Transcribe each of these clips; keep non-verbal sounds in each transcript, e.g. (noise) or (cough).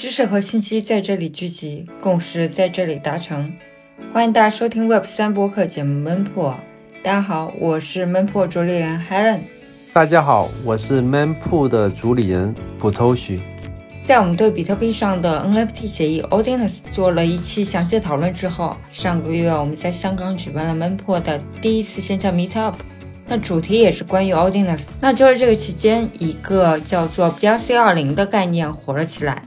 知识和信息在这里聚集，共识在这里达成。欢迎大家收听 Web 三播客节目《闷破》。大家好，我是闷破主理人 Helen。大家好，我是闷破的主理人普头许。在我们对比特币上的 NFT 协议 Ordinals 做了一期详细讨论之后，上个月我们在香港举办了闷破的第一次线下 Meetup。那主题也是关于 Ordinals。那就是这个期间，一个叫做 BRC 二零的概念火了起来。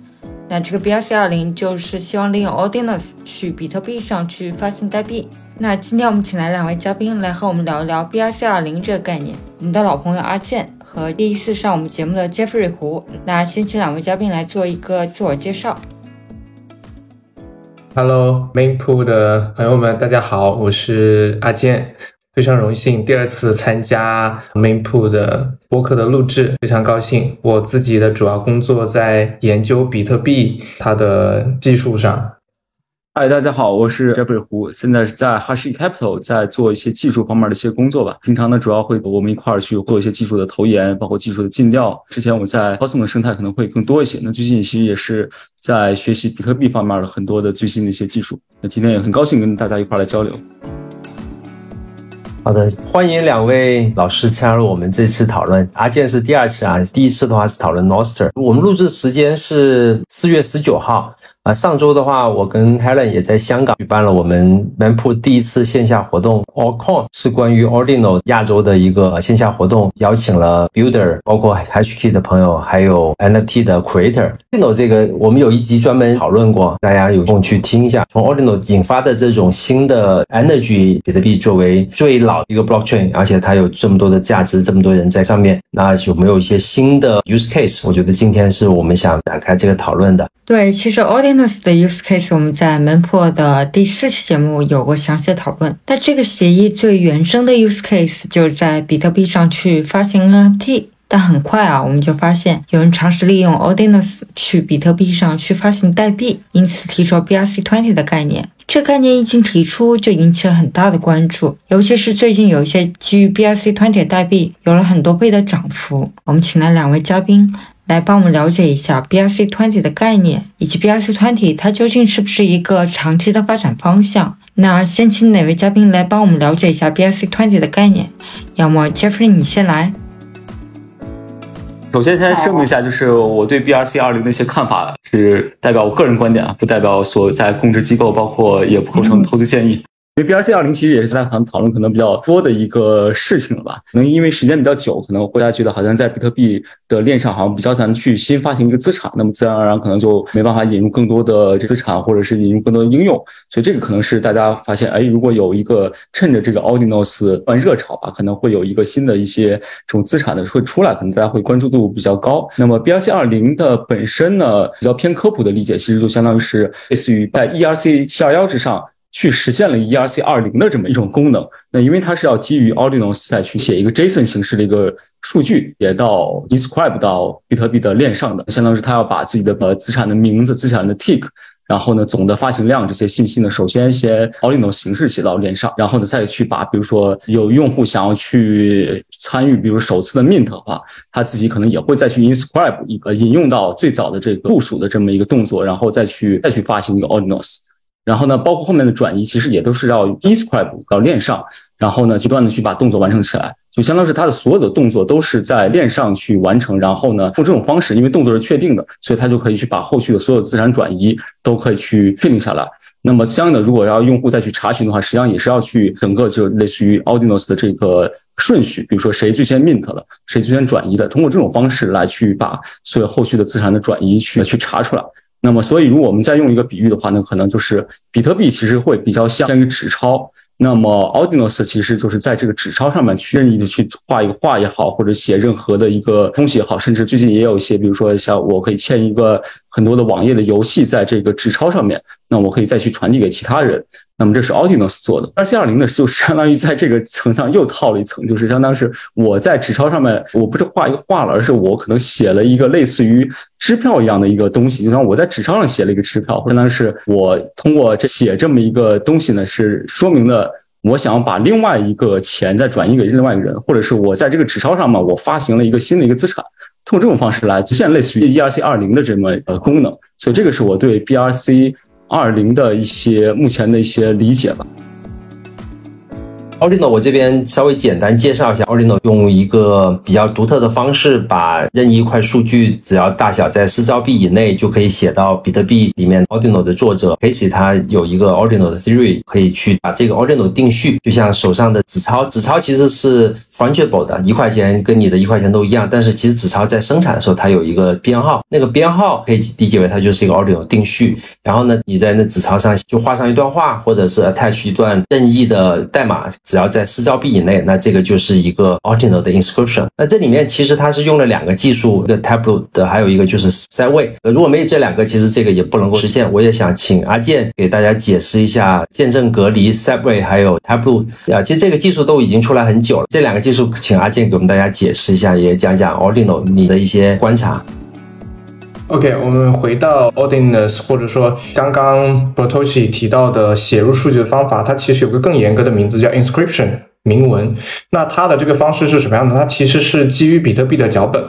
那这个 BRC 二零就是希望利用 Ordinals 去比特币上去发行代币。那今天我们请来两位嘉宾来和我们聊一聊 BRC 二零这个概念。我们的老朋友阿健和第一次上我们节目的 Jeffrey 胡。那先请两位嘉宾来做一个自我介绍。Hello Mainpool 的朋友们，大家好，我是阿健。非常荣幸第二次参加 Mainpool 的播客的录制，非常高兴。我自己的主要工作在研究比特币它的技术上。嗨，大家好，我是 Jeffrey 胡，现在是在 Hash Capital 在做一些技术方面的一些工作吧。平常呢，主要会我们一块儿去做一些技术的投研，包括技术的尽调。之前我在 Cosmos 的生态可能会更多一些。那最近其实也是在学习比特币方面的很多的最新的一些技术。那今天也很高兴跟大家一块儿来交流。好的，欢迎两位老师加入我们这次讨论。阿健是第二次啊，第一次的话是讨论 Noster。我们录制时间是四月十九号。啊，上周的话，我跟 Helen 也在香港举办了我们 Manpool 第一次线下活动。Allcoin 是关于 Ordinal 亚洲的一个线下活动，邀请了 Builder，包括 HashKey 的朋友，还有 NFT 的 Creator。Ordinal 这个我们有一集专门讨论过，大家有空去听一下。从 Ordinal 引发的这种新的 Energy 比特币作为最老的一个 Blockchain，而且它有这么多的价值，这么多人在上面，那有没有一些新的 Use Case？我觉得今天是我们想展开这个讨论的。对，其实 Ordinal Ordinals 的 use case 我们在门破的第四期节目有过详细的讨论。但这个协议最原生的 use case 就是在比特币上去发行 NFT。但很快啊，我们就发现有人尝试利用 Ordinals 去比特币上去发行代币，因此提出了 BRC20 的概念。这概念一经提出，就引起了很大的关注，尤其是最近有一些基于 BRC20 代币有了很多倍的涨幅。我们请来两位嘉宾。来帮我们了解一下 BRC twenty 的概念，以及 BRC twenty 它究竟是不是一个长期的发展方向？那先请哪位嘉宾来帮我们了解一下 BRC twenty 的概念？要么 Jeffrey 你先来。首先先声明一下，就是我对 BRC 二零的一些看法是代表我个人观点啊，不代表所在供职机构，包括也不构成投资建议。因为 BRC 二零其实也是在谈讨论可能比较多的一个事情了吧？可能因为时间比较久，可能大家觉得好像在比特币的链上好像比较难去新发行一个资产，那么自然而然可能就没办法引入更多的资产，或者是引入更多的应用。所以这个可能是大家发现，哎，如果有一个趁着这个 Ordinals 换热潮吧，可能会有一个新的一些这种资产的会出来，可能大家会关注度比较高。那么 BRC 二零的本身呢，比较偏科普的理解，其实就相当于是类似于在 ERC 七二幺之上。去实现了 ERC 二零的这么一种功能。那因为它是要基于 Ordinals 再去写一个 JSON 形式的一个数据，写到 inscribe 到比特币的链上的，相当于是它要把自己的呃资产的名字、资产的 tick，然后呢总的发行量这些信息呢，首先先 Ordinals 形式写到链上，然后呢再去把比如说有用户想要去参与，比如首次的 mint 的话，他自己可能也会再去 inscribe 一个引用到最早的这个部署的这么一个动作，然后再去再去发行一个 Ordinals。然后呢，包括后面的转移，其实也都是要 describe 到链上，然后呢，不断的去把动作完成起来，就相当于是它的所有的动作都是在链上去完成。然后呢，用这种方式，因为动作是确定的，所以它就可以去把后续的所有资产转移都可以去确定下来。那么相应的，如果要用户再去查询的话，实际上也是要去整个就类似于 Ordinals 的这个顺序，比如说谁最先 mint 了，谁最先转移的，通过这种方式来去把所有后续的资产的转移去去查出来。那么，所以如果我们再用一个比喻的话那，可能就是比特币其实会比较像一个纸钞，那么，Audinos 其实就是在这个纸钞上面去任意的去画一个画也好，或者写任何的一个东西也好，甚至最近也有一些，比如说像我可以签一个很多的网页的游戏在这个纸钞上面，那我可以再去传递给其他人。那么这是 Ordinals 做的，而 C 二零呢，就相当于在这个层上又套了一层，就是相当于是我在纸钞上面，我不是画一个画了，而是我可能写了一个类似于支票一样的一个东西，就像我在纸钞上写了一个支票，相当于是我通过这写这么一个东西呢，是说明了我想要把另外一个钱再转移给另外一个人，或者是我在这个纸钞上嘛，我发行了一个新的一个资产。通过这种方式来实现类似于 ERC 二零的这么呃功能。所以这个是我对 BRC 二零的一些目前的一些理解吧。Arduino，我这边稍微简单介绍一下，Arduino 用一个比较独特的方式，把任意一块数据，只要大小在四兆 B 以内，就可以写到比特币里面。Arduino 的作者 Casey 他有一个 Arduino 的 theory，可以去把这个 Arduino 定序，就像手上的纸钞，纸钞其实是 fungible 的，一块钱跟你的一块钱都一样，但是其实纸钞在生产的时候它有一个编号，那个编号可以理解为它就是一个 Arduino 定序。然后呢，你在那纸钞上就画上一段话，或者是 attach 一段任意的代码。只要在四兆 B 以内，那这个就是一个 ordinal 的 inscription。那这里面其实它是用了两个技术，一个 Tableau 的，还有一个就是 Segway。如果没有这两个，其实这个也不能够实现。我也想请阿健给大家解释一下见证隔离 Segway 还有 Tableau 啊，其实这个技术都已经出来很久了。这两个技术，请阿健给我们大家解释一下，也讲讲 ordinal 你的一些观察。OK，我们回到 Ordinals，或者说刚刚 Botoshi 提到的写入数据的方法，它其实有个更严格的名字叫 Inscription 铭文。那它的这个方式是什么样的？它其实是基于比特币的脚本。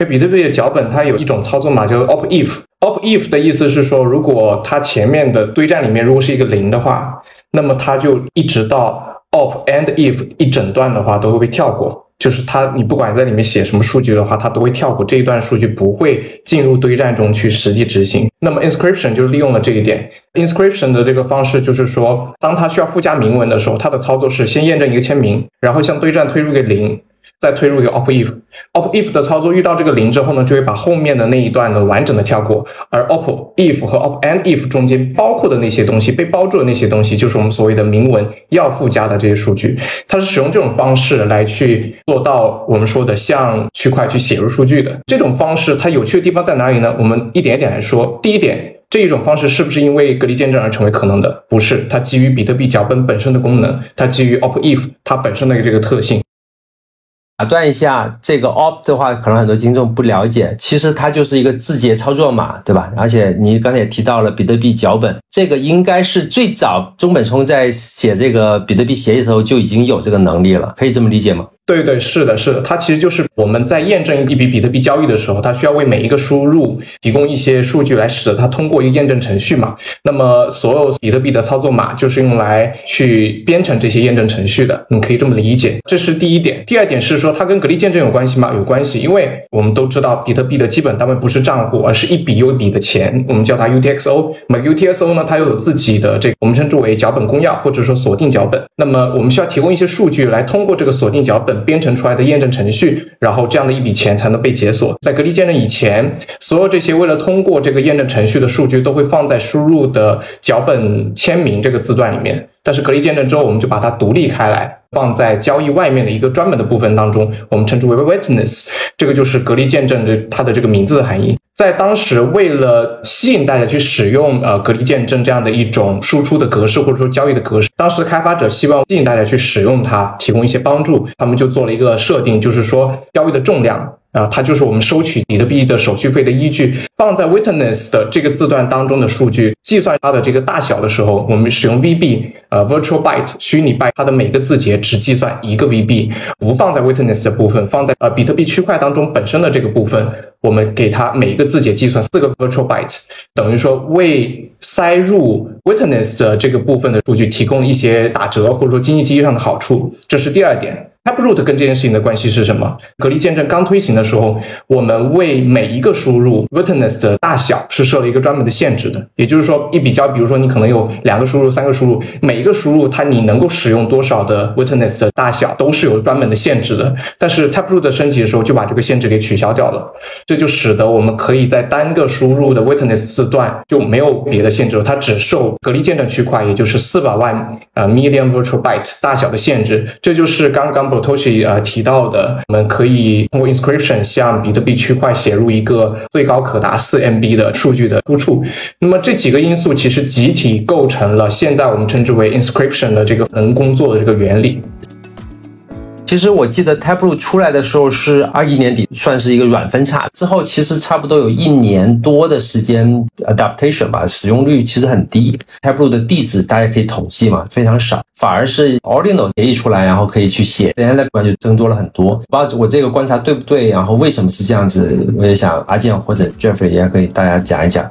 因为比特币的脚本它有一种操作码叫做 Op If。Op If 的意思是说，如果它前面的堆栈里面如果是一个零的话，那么它就一直到 Op and If 一整段的话都会被跳过。就是它，你不管在里面写什么数据的话，它都会跳过这一段数据，不会进入堆栈中去实际执行。那么 inscription 就利用了这一点。inscription 的这个方式就是说，当它需要附加明文的时候，它的操作是先验证一个签名，然后向堆栈推入个零。再推入一个 op if，op if 的操作遇到这个零之后呢，就会把后面的那一段呢完整的跳过，而 op if 和 op and if 中间包括的那些东西，被包住的那些东西，就是我们所谓的明文要附加的这些数据。它是使用这种方式来去做到我们说的向区块去写入数据的这种方式。它有趣的地方在哪里呢？我们一点一点来说。第一点，这一种方式是不是因为隔离见证而成为可能的？不是，它基于比特币脚本本身的功能，它基于 op if 它本身的这个特性。打断一下，这个 op 的话，可能很多听众不了解，其实它就是一个字节操作码，对吧？而且你刚才也提到了比特币脚本，这个应该是最早中本聪在写这个比特币协议的时候就已经有这个能力了，可以这么理解吗？对对是的，是的，它其实就是我们在验证一笔比特币交易的时候，它需要为每一个输入提供一些数据来使得它通过一个验证程序嘛。那么所有比特币的操作码就是用来去编程这些验证程序的，你可以这么理解。这是第一点。第二点是说它跟隔离见证有关系吗？有关系，因为我们都知道比特币的基本单位不是账户，而是一笔又一笔的钱，我们叫它 UTXO。那么 UTXO 呢，它又有自己的这个我们称之为脚本公钥或者说锁定脚本。那么我们需要提供一些数据来通过这个锁定脚本。编程出来的验证程序，然后这样的一笔钱才能被解锁。在隔离见证以前，所有这些为了通过这个验证程序的数据，都会放在输入的脚本签名这个字段里面。但是隔离见证之后，我们就把它独立开来，放在交易外面的一个专门的部分当中，我们称之为 witness。这个就是隔离见证的它的这个名字的含义。在当时，为了吸引大家去使用呃隔离见证这样的一种输出的格式，或者说交易的格式，当时开发者希望吸引大家去使用它，提供一些帮助，他们就做了一个设定，就是说交易的重量。啊，它就是我们收取比特币的手续费的依据。放在 witness 的这个字段当中的数据，计算它的这个大小的时候，我们使用 VB，呃，virtual byte，虚拟 byte，它的每个字节只计算一个 VB，不放在 witness 的部分，放在呃比特币区块当中本身的这个部分，我们给它每一个字节计算四个 virtual byte，等于说为塞入 witness 的这个部分的数据提供一些打折或者说经济机制上的好处。这是第二点。Taproot 跟这件事情的关系是什么？隔离见证刚推行的时候，我们为每一个输入 witness 的大小是设了一个专门的限制的。也就是说，一比较，比如说你可能有两个输入、三个输入，每一个输入它你能够使用多少的 witness 的大小都是有专门的限制的。但是 Taproot 升级的时候就把这个限制给取消掉了，这就使得我们可以在单个输入的 witness 字段就没有别的限制了，它只受隔离见证区块，也就是四百万呃 million virtual byte 大小的限制。这就是刚刚。Botoshi 呃提到的，我们可以通过 inscription 向比特币区块写入一个最高可达四 MB 的数据的出处。那么这几个因素其实集体构成了现在我们称之为 inscription 的这个能工作的这个原理。其实我记得 Taproot 出来的时候是二一年底，算是一个软分叉。之后其实差不多有一年多的时间 adaptation 吧，使用率其实很低。Taproot 的地址大家可以统计嘛，非常少。反而是 Ordinal 协议出来，然后可以去写 n l f 就增多了很多。不知道我这个观察对不对？然后为什么是这样子？我也想阿健或者 Jeffrey 也可以大家讲一讲。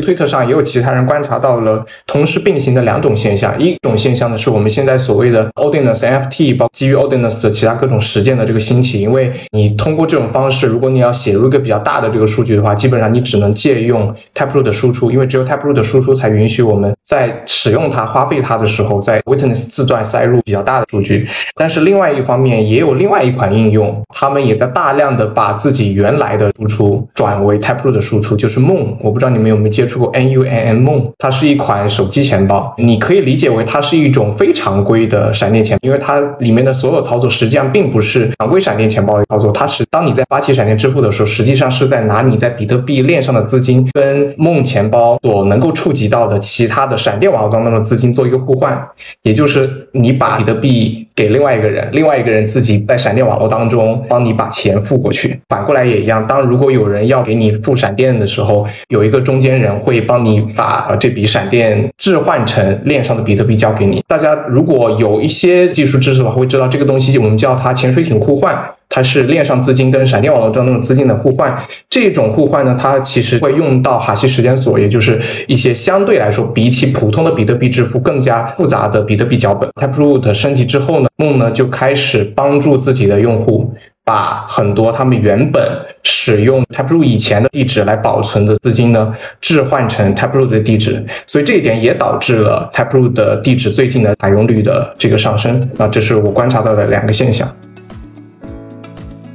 推特上也有其他人观察到了同时并行的两种现象，一种现象呢是我们现在所谓的 Ordinals NFT，包括基于 Ordinals 的其他各种实践的这个兴起。因为你通过这种方式，如果你要写入一个比较大的这个数据的话，基本上你只能借用 Taproot 的输出，因为只有 Taproot 的输出才允许我们在使用它、花费它的时候，在 Witness 字段塞入比较大的数据。但是另外一方面，也有另外一款应用，他们也在大量的把自己原来的输出转为 Taproot 的输出，就是 Moon。我不知道你们有没有接。出过 N U N M Moon，它是一款手机钱包，你可以理解为它是一种非常规的闪电钱，因为它里面的所有操作实际上并不是常规闪电钱包的操作，它是当你在发起闪电支付的时候，实际上是在拿你在比特币链上的资金跟梦钱包所能够触及到的其他的闪电网络当中的资金做一个互换，也就是你把比特币给另外一个人，另外一个人自己在闪电网络当中帮你把钱付过去，反过来也一样，当如果有人要给你付闪电的时候，有一个中间人。会帮你把这笔闪电置换成链上的比特币交给你。大家如果有一些技术知识的话，会知道这个东西我们叫它潜水艇互换，它是链上资金跟闪电网络中那种资金的互换。这种互换呢，它其实会用到哈希时间锁，也就是一些相对来说比起普通的比特币支付更加复杂的比特币脚本。Taproot 升级之后呢，梦呢就开始帮助自己的用户。把很多他们原本使用 Taproot 以前的地址来保存的资金呢，置换成 Taproot 的地址，所以这一点也导致了 Taproot 的地址最近的采用率的这个上升。啊，这是我观察到的两个现象。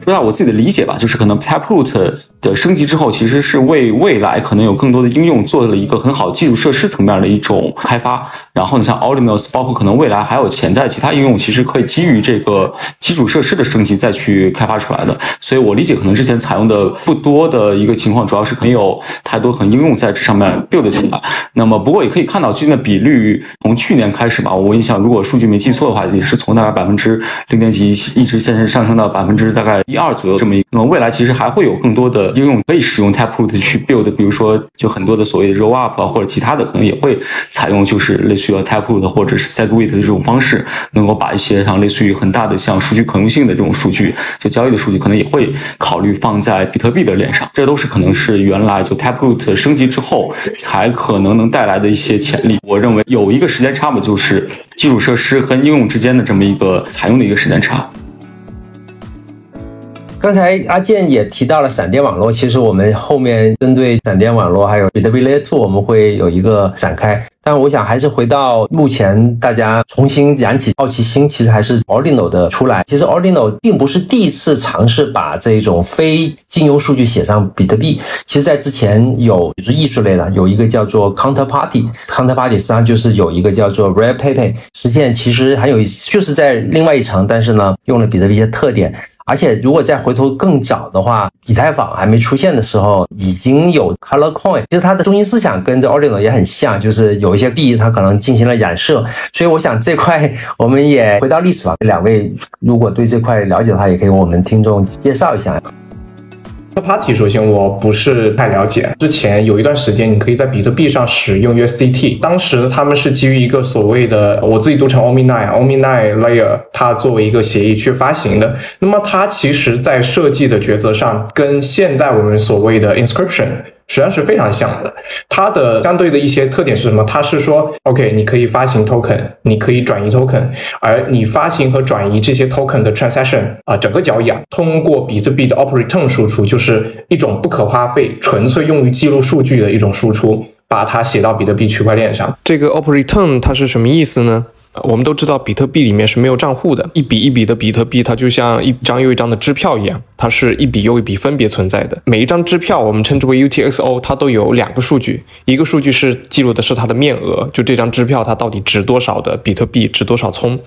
说下我自己的理解吧，就是可能 Taproot 的升级之后，其实是为未来可能有更多的应用做了一个很好基础设施层面的一种开发。然后你像 Ordinals，包括可能未来还有潜在其他应用，其实可以基于这个基础设施的升级再去开发出来的。所以我理解，可能之前采用的不多的一个情况，主要是没有太多很应用在这上面 build 起来。那么不过也可以看到最近的比率，从去年开始吧，我印象如果数据没记错的话，也是从大概百分之零点几一直现在上升到百分之大概。一二左右这么一，那么未来其实还会有更多的应用可以使用 Taproot 去 build，比如说就很多的所谓的 roll up 啊或者其他的，可能也会采用就是类似于 Taproot 或者是 Segwit 的这种方式，能够把一些像类似于很大的像数据可用性的这种数据，就交易的数据，可能也会考虑放在比特币的链上。这都是可能是原来就 Taproot 升级之后才可能能带来的一些潜力。我认为有一个时间差吧，就是基础设施跟应用之间的这么一个采用的一个时间差。刚才阿健也提到了闪电网络，其实我们后面针对闪电网络还有比特币 Layer Two，我们会有一个展开。但我想还是回到目前大家重新燃起好奇心，其实还是 Ordinal 的出来。其实 Ordinal 并不是第一次尝试把这种非金融数据写上比特币。其实，在之前有，比如说艺术类的，有一个叫做 Counterparty，Counterparty 实际上就是有一个叫做 Rare Paper，实现其实很有，就是在另外一层，但是呢，用了比特币一些特点。而且，如果再回头更早的话，以太坊还没出现的时候，已经有 Color Coin。其实它的中心思想跟这 o r d i n o 也很像，就是有一些币它可能进行了染色。所以我想这块我们也回到历史吧。两位如果对这块了解的话，也可以我们听众介绍一下。那 Party 首先我不是太了解，之前有一段时间你可以在比特币上使用 USDT，当时他们是基于一个所谓的我自己读成 Omni-Omni Layer，它作为一个协议去发行的。那么它其实在设计的抉择上，跟现在我们所谓的 Inscription。实际上是非常像的，它的相对的一些特点是什么？它是说，OK，你可以发行 token，你可以转移 token，而你发行和转移这些 token 的 transaction 啊，整个交易啊，通过比特币的 operator 输出，就是一种不可花费、纯粹用于记录数据的一种输出，把它写到比特币区块链上。这个 operator 它是什么意思呢？我们都知道，比特币里面是没有账户的，一笔一笔的比特币，它就像一张又一张的支票一样，它是一笔又一笔分别存在的。每一张支票，我们称之为 UTXO，它都有两个数据，一个数据是记录的是它的面额，就这张支票它到底值多少的比特币，值多少聪。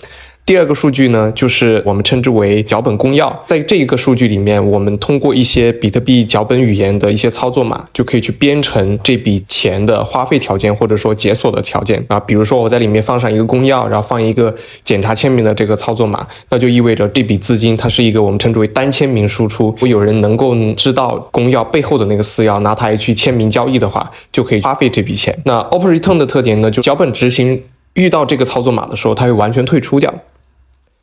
第二个数据呢，就是我们称之为脚本公钥。在这一个数据里面，我们通过一些比特币脚本语言的一些操作码，就可以去编程这笔钱的花费条件，或者说解锁的条件啊。比如说我在里面放上一个公钥，然后放一个检查签名的这个操作码，那就意味着这笔资金它是一个我们称之为单签名输出。如果有人能够知道公钥背后的那个私钥，拿它去签名交易的话，就可以花费这笔钱。那 Open Return 的特点呢，就脚本执行遇到这个操作码的时候，它会完全退出掉。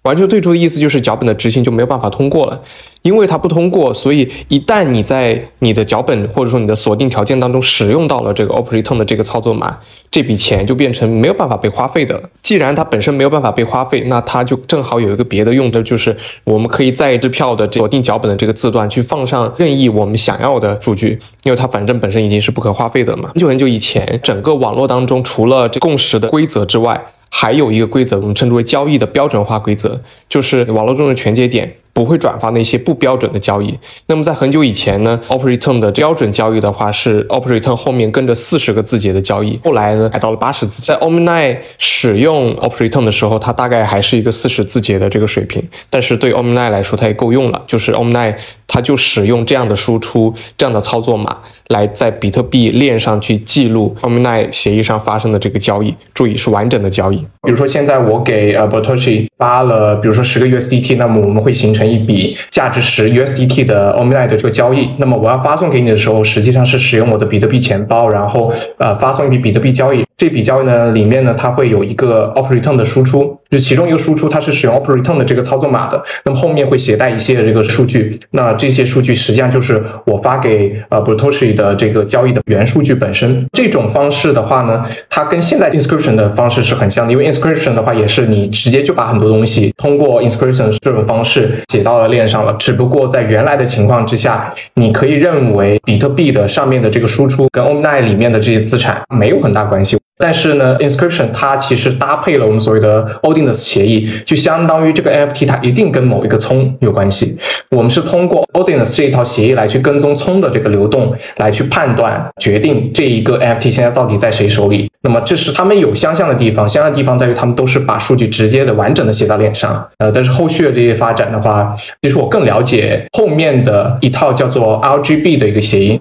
完全退出的意思就是脚本的执行就没有办法通过了，因为它不通过，所以一旦你在你的脚本或者说你的锁定条件当中使用到了这个 operator 的这个操作码，这笔钱就变成没有办法被花费的了。既然它本身没有办法被花费，那它就正好有一个别的用的，就是我们可以在支票的锁定脚本的这个字段去放上任意我们想要的数据，因为它反正本身已经是不可花费的嘛。很久很久以前，整个网络当中除了这共识的规则之外，还有一个规则，我们称之为交易的标准化规则，就是网络中的全节点。不会转发那些不标准的交易。那么在很久以前呢，Open Return 的标准交易的话是 Open Return 后面跟着四十个字节的交易。后来呢，改到了八十字节。在 Omni 使用 Open Return 的时候，它大概还是一个四十字节的这个水平。但是对 Omni 来说，它也够用了。就是 Omni 它就使用这样的输出、这样的操作码来在比特币链上去记录 Omni 协议上发生的这个交易。注意是完整的交易。比如说现在我给呃 Botoshi 发了，比如说十个 USDT，那么我们会形成。一笔价值十 USDT 的 Omni 的这个交易，那么我要发送给你的时候，实际上是使用我的比特币钱包，然后呃发送一笔比特币交易。这笔交易呢，里面呢，它会有一个 Open Return 的输出，就其中一个输出它是使用 Open Return 的这个操作码的，那么后面会携带一些这个数据，那这些数据实际上就是我发给呃 Botoshi 的这个交易的原数据本身。这种方式的话呢，它跟现在 Inscription 的方式是很像的，因为 Inscription 的话也是你直接就把很多东西通过 Inscription 这种方式写到了链上了，只不过在原来的情况之下，你可以认为比特币的上面的这个输出跟 Omni 里面的这些资产没有很大关系。但是呢，inscription 它其实搭配了我们所谓的 Odinus 协议，就相当于这个 NFT 它一定跟某一个葱有关系。我们是通过 Odinus 这一套协议来去跟踪葱的这个流动，来去判断决定这一个 NFT 现在到底在谁手里。那么这是他们有相像的地方，相像的地方在于他们都是把数据直接的完整的写到脸上。呃，但是后续的这些发展的话，其实我更了解后面的一套叫做 RGB 的一个协议。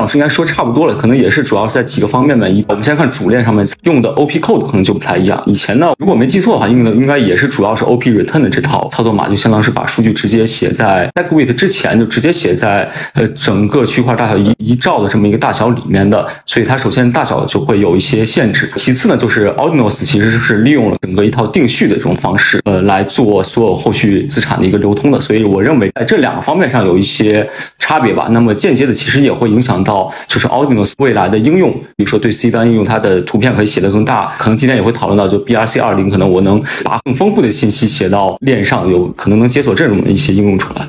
老师应该说差不多了，可能也是主要是在几个方面吧。一，我们先看主链上面用的 OP code 可能就不太一样。以前呢，如果没记错的话，用的应该也是主要是 OP return 的这套操作码，就相当是把数据直接写在 SegWit 之前，就直接写在呃整个区块大小一一兆的这么一个大小里面的。所以它首先大小就会有一些限制。其次呢，就是 Ordinals 其实是利用了整个一套定序的这种方式，呃，来做所有后续资产的一个流通的。所以我认为在这两个方面上有一些差别吧。那么间接的其实也会影响。到就是 Audino 未来的应用，比如说对 C 端应用，它的图片可以写得更大。可能今天也会讨论到，就 BRC 二零，可能我能把更丰富的信息写到链上，有可能能解锁这种一些应用出来。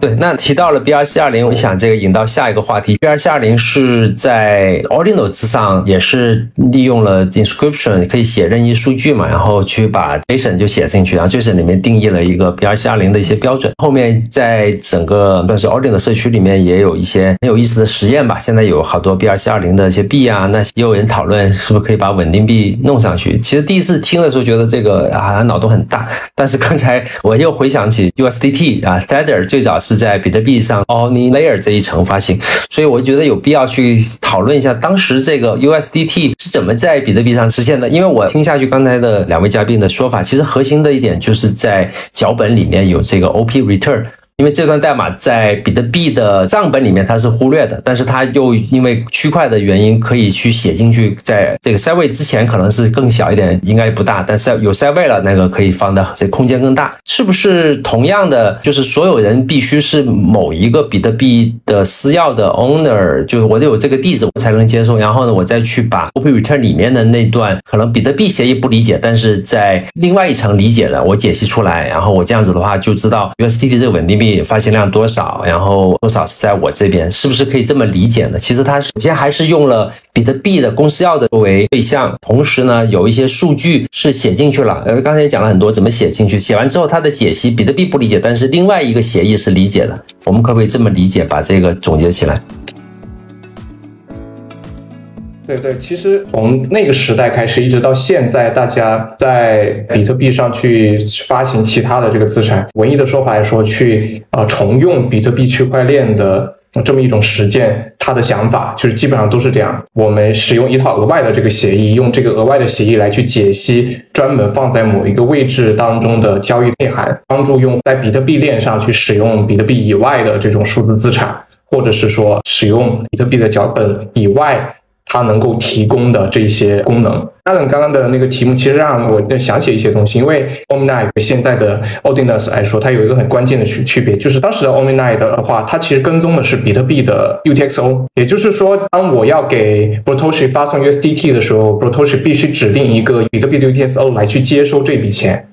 对，那提到了 BRC 二零，我想这个引到下一个话题。BRC 二零是在 o r d i n a l 之上，也是利用了 Inscription 可以写任意数据嘛，然后去把 JSON 就写进去，然后 JSON 里面定义了一个 BRC 二零的一些标准。后面在整个算是 o r d i n a l 社区里面也有一些很有意思的实验吧。现在有好多 BRC 二零的一些币啊，那也有人讨论是不是可以把稳定币弄上去。其实第一次听的时候觉得这个好像脑洞很大，但是刚才我又回想起 USDT 啊，Tether 最早是。在比特币上 Only Layer 这一层发行，所以我觉得有必要去讨论一下当时这个 USDT 是怎么在比特币上实现的。因为我听下去刚才的两位嘉宾的说法，其实核心的一点就是在脚本里面有这个 OP Return。因为这段代码在比特币的账本里面它是忽略的，但是它又因为区块的原因可以去写进去，在这个塞位之前可能是更小一点，应该不大，但是有塞位了，那个可以放的这空间更大。是不是同样的，就是所有人必须是某一个比特币的私钥的 owner，就是我得有这个地址我才能接受，然后呢，我再去把 open return 里面的那段可能比特币协议不理解，但是在另外一层理解的，我解析出来，然后我这样子的话就知道 USDT 这个稳定币。发行量多少，然后多少是在我这边，是不是可以这么理解呢？其实它首先还是用了比特币的公司要的作为对象，同时呢有一些数据是写进去了。呃，刚才也讲了很多怎么写进去，写完之后它的解析比特币不理解，但是另外一个协议是理解的。我们可不可以这么理解，把这个总结起来？对对，其实从那个时代开始，一直到现在，大家在比特币上去发行其他的这个资产，唯一的说法来说，去啊重用比特币区块链的这么一种实践，它的想法就是基本上都是这样：我们使用一套额外的这个协议，用这个额外的协议来去解析专门放在某一个位置当中的交易内涵，帮助用在比特币链上去使用比特币以外的这种数字资产，或者是说使用比特币的脚本以外。它能够提供的这些功能，Alan 刚刚的那个题目其实让我想起一些东西，因为 Omni 现在的 Odinus 来说，它有一个很关键的区区别，就是当时的 Omni 的话，它其实跟踪的是比特币的 UTXO，也就是说，当我要给 Protoshi 发送 USDT 的时候，Protoshi 必须指定一个比特币的 UTXO 来去接收这笔钱。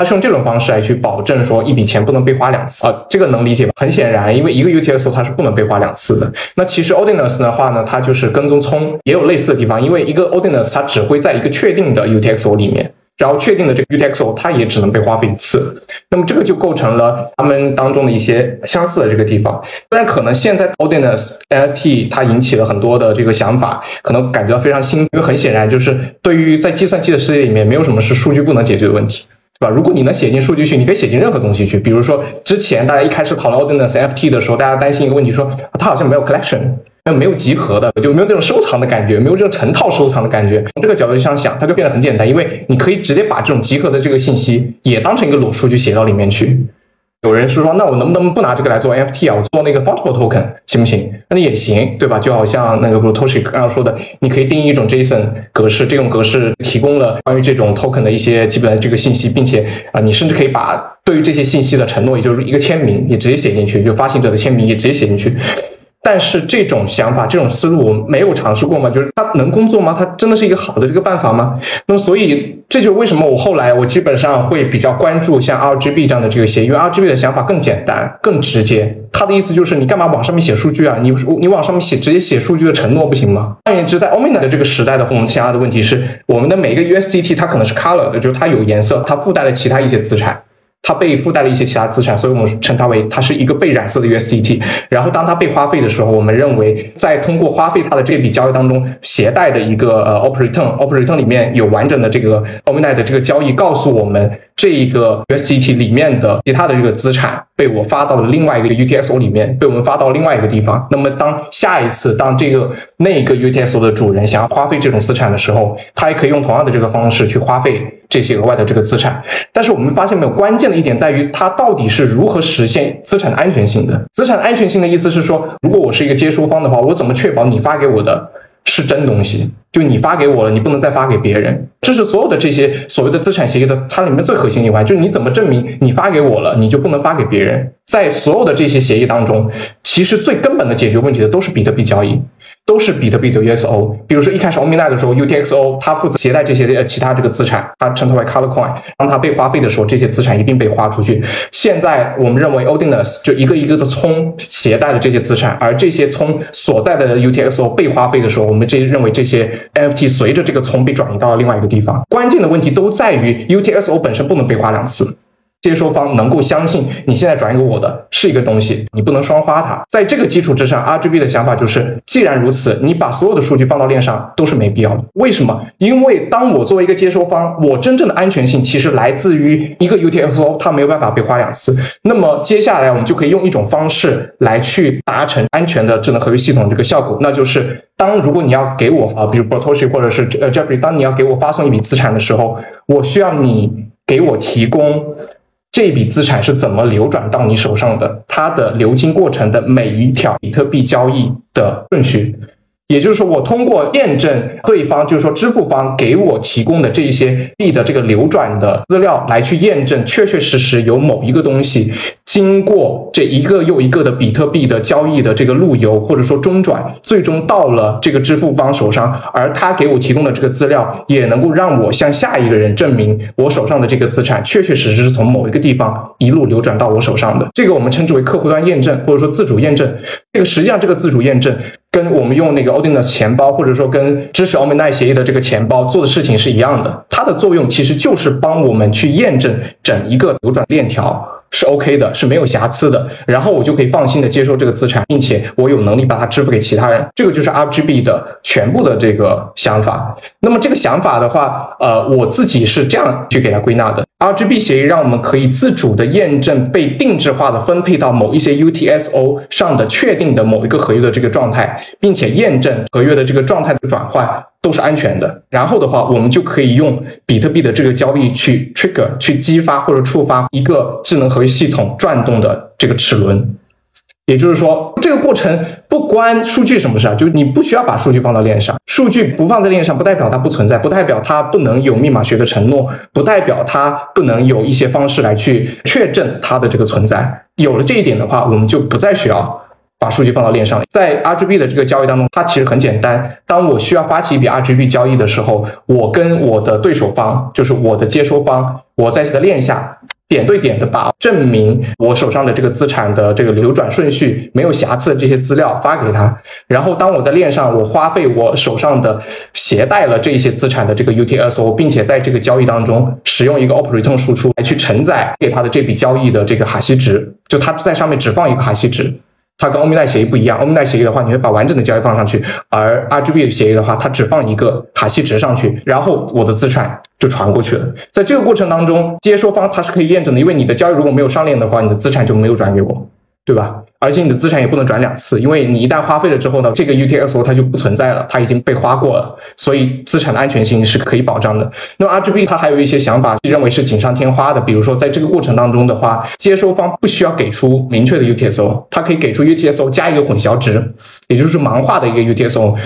他是用这种方式来去保证说一笔钱不能被花两次啊，这个能理解吧？很显然，因为一个 UTXO 它是不能被花两次的。那其实 Odinus 的话呢，它就是跟踪葱也有类似的地方，因为一个 Odinus 它只会在一个确定的 UTXO 里面，然后确定的这个 UTXO 它也只能被花费一次。那么这个就构成了他们当中的一些相似的这个地方。虽然可能现在 Odinus NFT 它引起了很多的这个想法，可能感觉到非常新，因为很显然就是对于在计算机的世界里面，没有什么是数据不能解决的问题。对吧？如果你能写进数据去，你可以写进任何东西去。比如说，之前大家一开始讨论 Odinus NFT 的时候，大家担心一个问题，说它好像没有 collection，没有集合的，就没有这种收藏的感觉，没有这种成套收藏的感觉。从这个角度上想，它就变得很简单，因为你可以直接把这种集合的这个信息也当成一个裸数据写到里面去。有人是说，那我能不能不拿这个来做 NFT 啊？我做那个 fungible token 行不行？那也行，对吧？就好像那个 Protoshi 刚刚说的，你可以定义一种 JSON 格式，这种格式提供了关于这种 token 的一些基本的这个信息，并且啊，你甚至可以把对于这些信息的承诺，也就是一个签名，也直接写进去，就发行者的签名也直接写进去。但是这种想法、这种思路，我没有尝试过吗？就是它能工作吗？它真的是一个好的这个办法吗？那么，所以这就为什么我后来我基本上会比较关注像 RGB 这样的这个协议，因为 RGB 的想法更简单、更直接。他的意思就是，你干嘛往上面写数据啊？你你往上面写直接写数据的承诺不行吗？换言之，在 Omina 的这个时代的话，我们想要的问题是，我们的每一个 USDT 它可能是 color 的，就是它有颜色，它附带了其他一些资产。它被附带了一些其他资产，所以我们称它为它是一个被染色的 USDT。然后当它被花费的时候，我们认为在通过花费它的这笔交易当中携带的一个呃 operator，operator 里面有完整的这个 Omni 的这个交易，告诉我们这一个 USDT 里面的其他的这个资产被我发到了另外一个 UTSO 里面，被我们发到另外一个地方。那么当下一次当这个那个 UTSO 的主人想要花费这种资产的时候，他也可以用同样的这个方式去花费这些额外的这个资产。但是我们发现没有关键。的一点在于，它到底是如何实现资产的安全性的？资产安全性的意思是说，如果我是一个接收方的话，我怎么确保你发给我的是真东西？就你发给我了，你不能再发给别人。这是所有的这些所谓的资产协议的它里面最核心一环，就是你怎么证明你发给我了，你就不能发给别人？在所有的这些协议当中，其实最根本的解决问题的都是比特币交易。都是比特币的 USO，比如说一开始 Omni 的时候，UTXO 它负责携带这些呃其他这个资产，它称它为 Color Coin。当它被花费的时候，这些资产一并被花出去。现在我们认为 Odinus 就一个一个的葱携带的这些资产，而这些葱所在的 UTXO 被花费的时候，我们这认为这些 NFT 随着这个从被转移到了另外一个地方。关键的问题都在于 UTS O 本身不能被花两次。接收方能够相信你现在转给我的是一个东西，你不能双花它。在这个基础之上，RGB 的想法就是，既然如此，你把所有的数据放到链上都是没必要的。为什么？因为当我作为一个接收方，我真正的安全性其实来自于一个 UTXO，它没有办法被花两次。那么接下来我们就可以用一种方式来去达成安全的智能合约系统这个效果，那就是当如果你要给我啊，比如 b r o t o s h i 或者是呃 Jeffrey，当你要给我发送一笔资产的时候，我需要你给我提供。这笔资产是怎么流转到你手上的？它的流经过程的每一条比特币交易的顺序。也就是说，我通过验证对方，就是说支付方给我提供的这一些币的这个流转的资料，来去验证确确实实有某一个东西经过这一个又一个的比特币的交易的这个路由，或者说中转，最终到了这个支付方手上，而他给我提供的这个资料，也能够让我向下一个人证明我手上的这个资产确确实实是从某一个地方一路流转到我手上的。这个我们称之为客户端验证，或者说自主验证。这个实际上这个自主验证。跟我们用那个 Odin 的钱包，或者说跟支持 Omni 协议的这个钱包做的事情是一样的。它的作用其实就是帮我们去验证整一个流转链条是 OK 的，是没有瑕疵的，然后我就可以放心的接收这个资产，并且我有能力把它支付给其他人。这个就是 RGB 的全部的这个想法。那么这个想法的话，呃，我自己是这样去给它归纳的：RGB 协议让我们可以自主的验证被定制化的分配到某一些 UTSO 上的确定的某一个合约的这个状态，并且验证合约的这个状态的转换都是安全的。然后的话，我们就可以用比特币的这个交易去 trigger 去激发或者触发一个智能合约系统转动的这个齿轮。也就是说，这个过程不关数据什么事啊，就是你不需要把数据放到链上，数据不放在链上，不代表它不存在，不代表它不能有密码学的承诺，不代表它不能有一些方式来去确证它的这个存在。有了这一点的话，我们就不再需要把数据放到链上。在 RGB 的这个交易当中，它其实很简单。当我需要发起一笔 RGB 交易的时候，我跟我的对手方，就是我的接收方，我在这个链下。点对点的把证明我手上的这个资产的这个流转顺序没有瑕疵的这些资料发给他，然后当我在链上我花费我手上的携带了这些资产的这个 UTSO，并且在这个交易当中使用一个 OP_RETURN 输出来去承载给他的这笔交易的这个哈希值，就他在上面只放一个哈希值。它跟欧米奈协议不一样，欧米奈协议的话，你会把完整的交易放上去，而 RGB 协议的话，它只放一个哈希值上去，然后我的资产就传过去了。在这个过程当中，接收方它是可以验证的，因为你的交易如果没有上链的话，你的资产就没有转给我，对吧？而且你的资产也不能转两次，因为你一旦花费了之后呢，这个 UTXO 它就不存在了，它已经被花过了，所以资产的安全性是可以保障的。那么 RGB 它还有一些想法，认为是锦上添花的，比如说在这个过程当中的话，接收方不需要给出明确的 UTXO，它可以给出 UTXO 加一个混淆值，也就是盲化的一个 UTXO。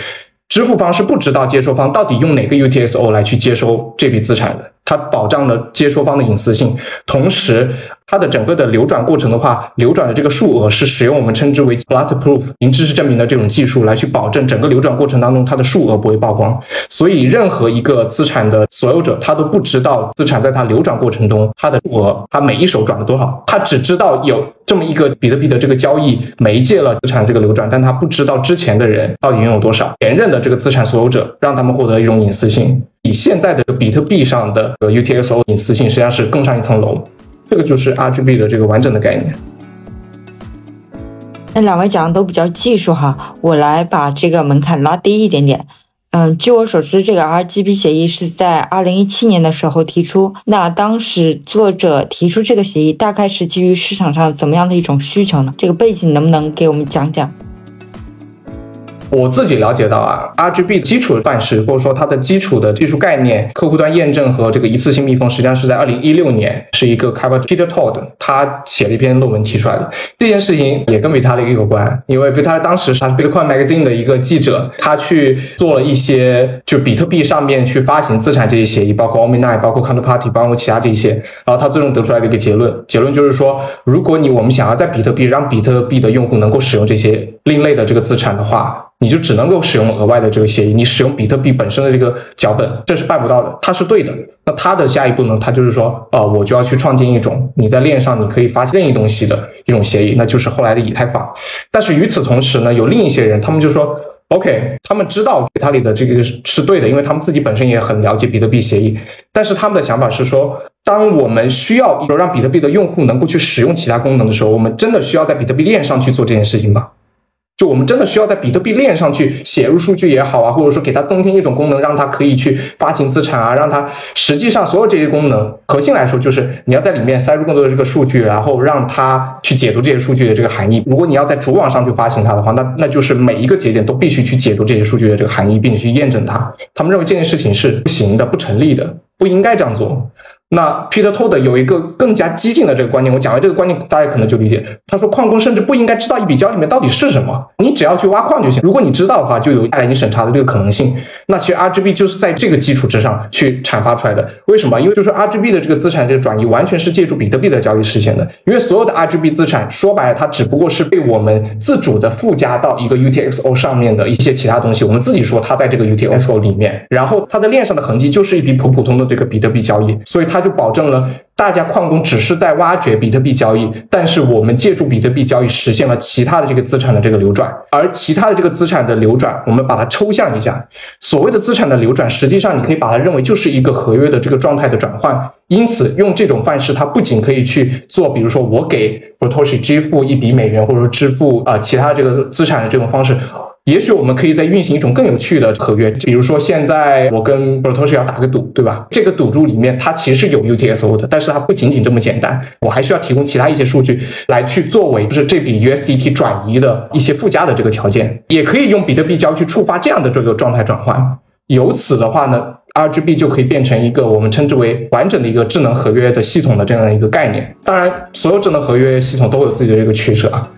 支付方是不知道接收方到底用哪个 UTXO 来去接收这笔资产的，它保障了接收方的隐私性，同时。它的整个的流转过程的话，流转的这个数额是使用我们称之为 bulletproof 零知识证明的这种技术来去保证整个流转过程当中它的数额不会曝光。所以任何一个资产的所有者，他都不知道资产在它流转过程中它的数额，他每一手转了多少，他只知道有这么一个比特币的这个交易媒介了资产这个流转，但他不知道之前的人到底拥有多少。前任的这个资产所有者，让他们获得一种隐私性，比现在的比特币上的 UTXO 隐私性实际上是更上一层楼。这个就是 RGB 的这个完整的概念。那两位讲的都比较技术哈，我来把这个门槛拉低一点点。嗯，据我所知，这个 RGB 协议是在二零一七年的时候提出。那当时作者提出这个协议，大概是基于市场上怎么样的一种需求呢？这个背景能不能给我们讲讲？我自己了解到啊，RGB 基础范式或者说它的基础的技术概念、客户端验证和这个一次性密封，实际上是在二零一六年，是一个开发者 Peter Todd 他写了一篇论文提出来的。这件事情也跟 Vitalik 有关，因为比特币当时他是 Bitcoin Magazine 的一个记者，他去做了一些就比特币上面去发行资产这些协议，包括 Omni，包括 Counterparty，包括其他这些，然后他最终得出来的一个结论，结论就是说，如果你我们想要在比特币让比特币的用户能够使用这些另类的这个资产的话，你就只能够使用额外的这个协议，你使用比特币本身的这个脚本，这是办不到的。它是对的。那它的下一步呢？它就是说，呃，我就要去创建一种你在链上你可以发任意东西的一种协议，那就是后来的以太坊。但是与此同时呢，有另一些人，他们就说，OK，他们知道它里的这个是对的，因为他们自己本身也很了解比特币协议。但是他们的想法是说，当我们需要让比特币的用户能够去使用其他功能的时候，我们真的需要在比特币链上去做这件事情吗？就我们真的需要在比特币链上去写入数据也好啊，或者说给它增添一种功能，让它可以去发行资产啊，让它实际上所有这些功能，核心来说就是你要在里面塞入更多的这个数据，然后让它去解读这些数据的这个含义。如果你要在主网上去发行它的话，那那就是每一个节点都必须去解读这些数据的这个含义，并且去验证它。他们认为这件事情是不行的、不成立的，不应该这样做。那 Peter Todd 有一个更加激进的这个观念，我讲完这个观念，大家可能就理解。他说，矿工甚至不应该知道一笔交易里面到底是什么，你只要去挖矿就行。如果你知道的话，就有带来你审查的这个可能性。那其实 RGB 就是在这个基础之上去阐发出来的。为什么？因为就是 RGB 的这个资产这个转移完全是借助比特币的交易实现的。因为所有的 RGB 资产说白了，它只不过是被我们自主的附加到一个 UTXO 上面的一些其他东西。我们自己说它在这个 UTXO 里面，然后它的链上的痕迹就是一笔普普通的这个比特币交易，所以它就保证了。大家矿工只是在挖掘比特币交易，但是我们借助比特币交易实现了其他的这个资产的这个流转，而其他的这个资产的流转，我们把它抽象一下，所谓的资产的流转，实际上你可以把它认为就是一个合约的这个状态的转换。因此，用这种范式，它不仅可以去做，比如说我给 Protoshi 支付一笔美元，或者说支付啊其他这个资产的这种方式。也许我们可以再运行一种更有趣的合约，比如说现在我跟 Protoshi 要打个赌，对吧？这个赌注里面它其实有 UTS O 的，但是它不仅仅这么简单，我还需要提供其他一些数据来去作为就是这笔 USDT 转移的一些附加的这个条件，也可以用比特币交去触发这样的这个状态转换。由此的话呢，RGB 就可以变成一个我们称之为完整的一个智能合约的系统的这样的一个概念。当然，所有智能合约系统都有自己的这个取舍啊。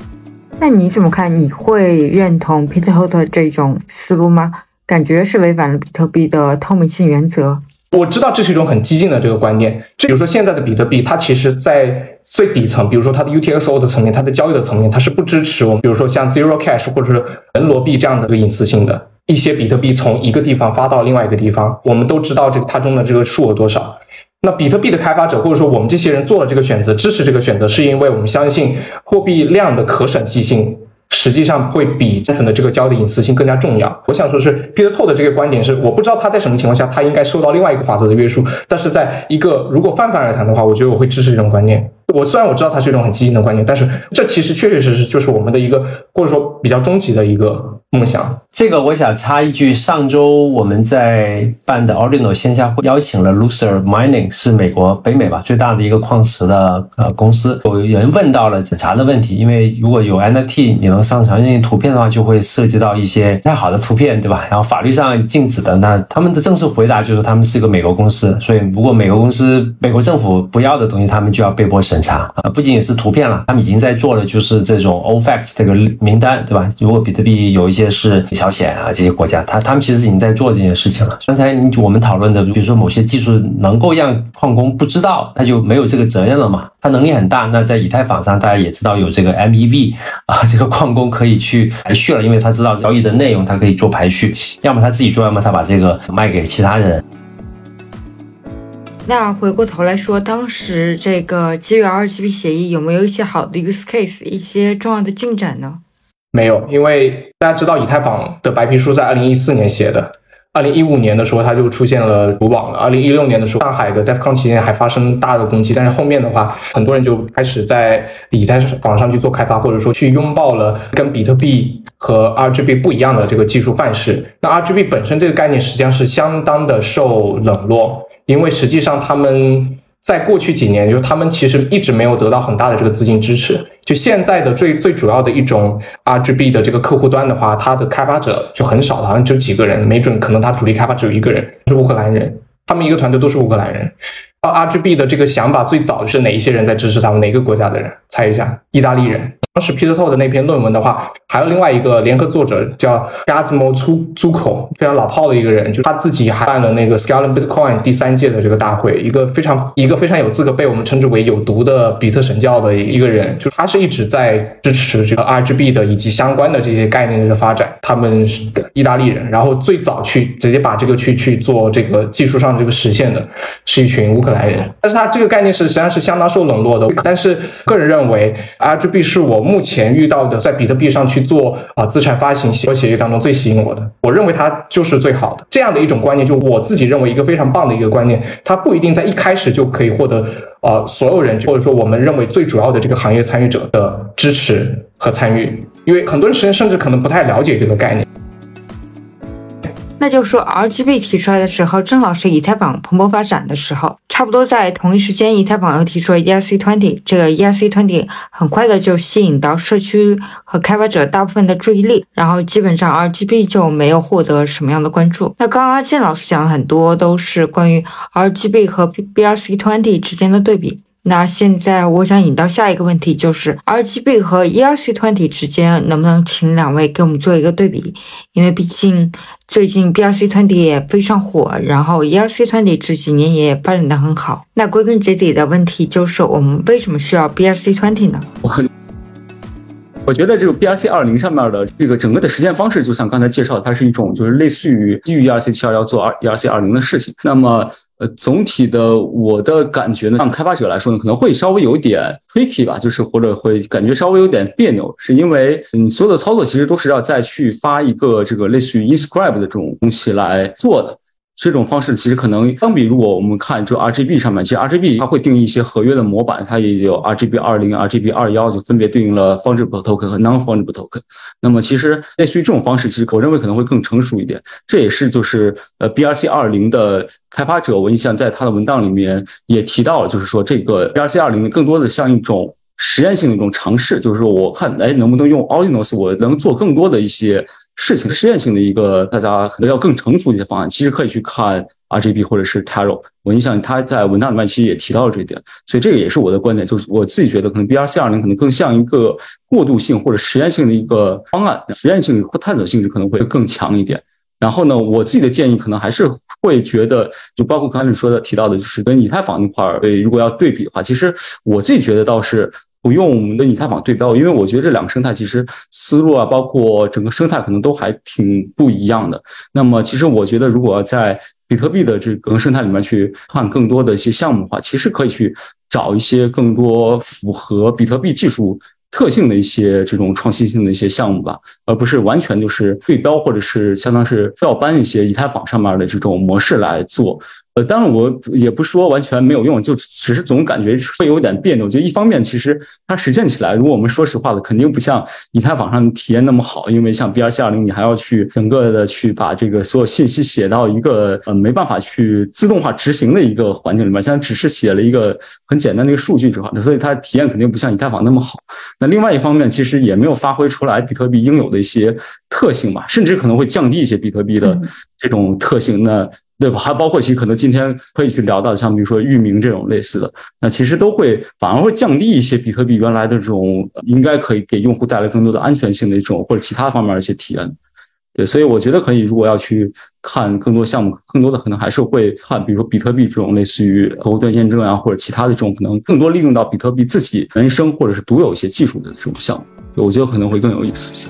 那你怎么看？你会认同 Peter Holt 这种思路吗？感觉是违反了比特币的透明性原则。我知道这是一种很激进的这个观念。就比如说现在的比特币，它其实在最底层，比如说它的 UTXO 的层面，它的交易的层面，它是不支持我们，比如说像 Zero Cash 或者是门罗币这样的一个隐私性的。一些比特币从一个地方发到另外一个地方，我们都知道这个它中的这个数额多少。那比特币的开发者或者说我们这些人做了这个选择，支持这个选择，是因为我们相信货币量的可审计性实际上会比单纯的这个交易隐私性更加重要。我想说是 Peter t o 的这个观点是，我不知道他在什么情况下他应该受到另外一个法则的约束，但是在一个如果泛泛而谈的话，我觉得我会支持这种观念。我虽然我知道它是一种很激进的观念，但是这其实确确实实就是我们的一个或者说比较终极的一个梦想。这个我想插一句，上周我们在办的 Ordinal 线下会邀请了 Loser Mining，是美国北美吧最大的一个矿池的呃公司。有人问到了检查的问题，因为如果有 NFT 你能上传进图片的话，就会涉及到一些不太好的图片，对吧？然后法律上禁止的，那他们的正式回答就是他们是一个美国公司，所以如果美国公司美国政府不要的东西，他们就要被迫审。查啊，不仅仅是图片了，他们已经在做的就是这种 o f a c 这个名单，对吧？如果比特币有一些是朝鲜啊这些国家，他他们其实已经在做这件事情了。刚才我们讨论的，比如说某些技术能够让矿工不知道，那就没有这个责任了嘛。他能力很大，那在以太坊上大家也知道有这个 MEV 啊，(laughs) 这个矿工可以去排序了，因为他知道交易的内容，他可以做排序，要么他自己做，要么他把这个卖给其他人。那回过头来说，当时这个基于 RGB 协议有没有一些好的 use case，一些重要的进展呢？没有，因为大家知道以太坊的白皮书在二零一四年写的，二零一五年的时候它就出现了主网了，二零一六年的时候上海的 DefCon 期间还发生大的攻击，但是后面的话，很多人就开始在以太坊上去做开发，或者说去拥抱了跟比特币和 RGB 不一样的这个技术范式。那 RGB 本身这个概念实际上是相当的受冷落。因为实际上他们在过去几年，就是他们其实一直没有得到很大的这个资金支持。就现在的最最主要的一种 RGB 的这个客户端的话，它的开发者就很少了，好像就几个人，没准可能它主力开发只有一个人，是乌克兰人，他们一个团队都是乌克兰人。RGB 的这个想法最早是哪一些人在支持他们？哪个国家的人？猜一下，意大利人。当时 Peter t o 的那篇论文的话，还有另外一个联合作者叫 Gazmo Zuko，非常老炮的一个人，就是他自己还办了那个 Scaling Bitcoin 第三届的这个大会，一个非常一个非常有资格被我们称之为有毒的比特神教的一个人，就他是一直在支持这个 RGB 的以及相关的这些概念的发展。他们是意大利人，然后最早去直接把这个去去做这个技术上这个实现的，是一群乌克兰人。但是他这个概念是实际上是相当受冷落的。但是个人认为 RGB 是我。目前遇到的在比特币上去做啊资产发行和协议当中最吸引我的，我认为它就是最好的这样的一种观念，就我自己认为一个非常棒的一个观念，它不一定在一开始就可以获得啊所有人或者说我们认为最主要的这个行业参与者的支持和参与，因为很多人甚至可能不太了解这个概念。那就说，RGB 提出来的时候，正好是以太坊蓬勃发展的时候，差不多在同一时间，以太坊又提出了 ERC20，这个 ERC20 很快的就吸引到社区和开发者大部分的注意力，然后基本上 RGB 就没有获得什么样的关注。那刚刚阿健老师讲了很多，都是关于 RGB 和 BRC20 之间的对比。那现在我想引到下一个问题，就是 RGB 和 ERC 团体之间能不能请两位给我们做一个对比？因为毕竟最近 BRC 团体也非常火，然后 ERC 团体这几年也发展的很好。那归根结底的问题就是，我们为什么需要 BRC 团体呢？我觉得这个 BRC 二零上面的这个整个的实现方式，就像刚才介绍，它是一种就是类似于基于 ERC 七二幺做二 ERC 二零的事情。那么呃，总体的我的感觉呢，让开发者来说呢，可能会稍微有点 tricky 吧，就是或者会感觉稍微有点别扭，是因为你所有的操作其实都是要再去发一个这个类似于 inscribe 的这种东西来做的。这种方式其实可能相比，如果我们看这 RGB 上面，其实 RGB 它会定义一些合约的模板，它也有 RGB 二零、RGB 二幺，就分别对应了 fungible token 和 non-fungible token。那么其实类似于这种方式，其实我认为可能会更成熟一点。这也是就是呃 BRC 二零的开发者，我印象在他的文档里面也提到了，就是说这个 BRC 二零更多的像一种实验性的一种尝试，就是说我看哎能不能用 Ordinals，我能做更多的一些。事情实验性的一个，大家可能要更成熟一些方案，其实可以去看 RGB 或者是 Taro。我印象他在文档里面其实也提到了这一点，所以这个也是我的观点，就是我自己觉得可能 BRC 二零可能更像一个过渡性或者实验性的一个方案，实验性或探索性质可能会更强一点。然后呢，我自己的建议可能还是会觉得，就包括刚才你说的提到的，就是跟以太坊那块儿，如果要对比的话，其实我自己觉得倒是。不用我们的以太坊对标，因为我觉得这两个生态其实思路啊，包括整个生态可能都还挺不一样的。那么，其实我觉得，如果在比特币的这个生态里面去换更多的一些项目的话，其实可以去找一些更多符合比特币技术特性的一些这种创新性的一些项目吧，而不是完全就是对标或者是相当是照搬一些以太坊上面的这种模式来做。呃，当然我也不说完全没有用，就只是总感觉会有点别扭。就一方面，其实它实践起来，如果我们说实话的，肯定不像以太坊上体验那么好，因为像 B R C 二零，你还要去整个的去把这个所有信息写到一个呃没办法去自动化执行的一个环境里面，现在只是写了一个很简单的一个数据之后，所以它体验肯定不像以太坊那么好。那另外一方面，其实也没有发挥出来比特币应有的一些特性吧，甚至可能会降低一些比特币的这种特性。那对吧？还包括其实可能今天可以去聊到，像比如说域名这种类似的，那其实都会反而会降低一些比特币原来的这种应该可以给用户带来更多的安全性的一种或者其他方面的一些体验。对，所以我觉得可以，如果要去看更多项目，更多的可能还是会看，比如说比特币这种类似于客户端验证啊，或者其他的这种可能更多利用到比特币自己原生或者是独有一些技术的这种项目，我觉得可能会更有意思一些。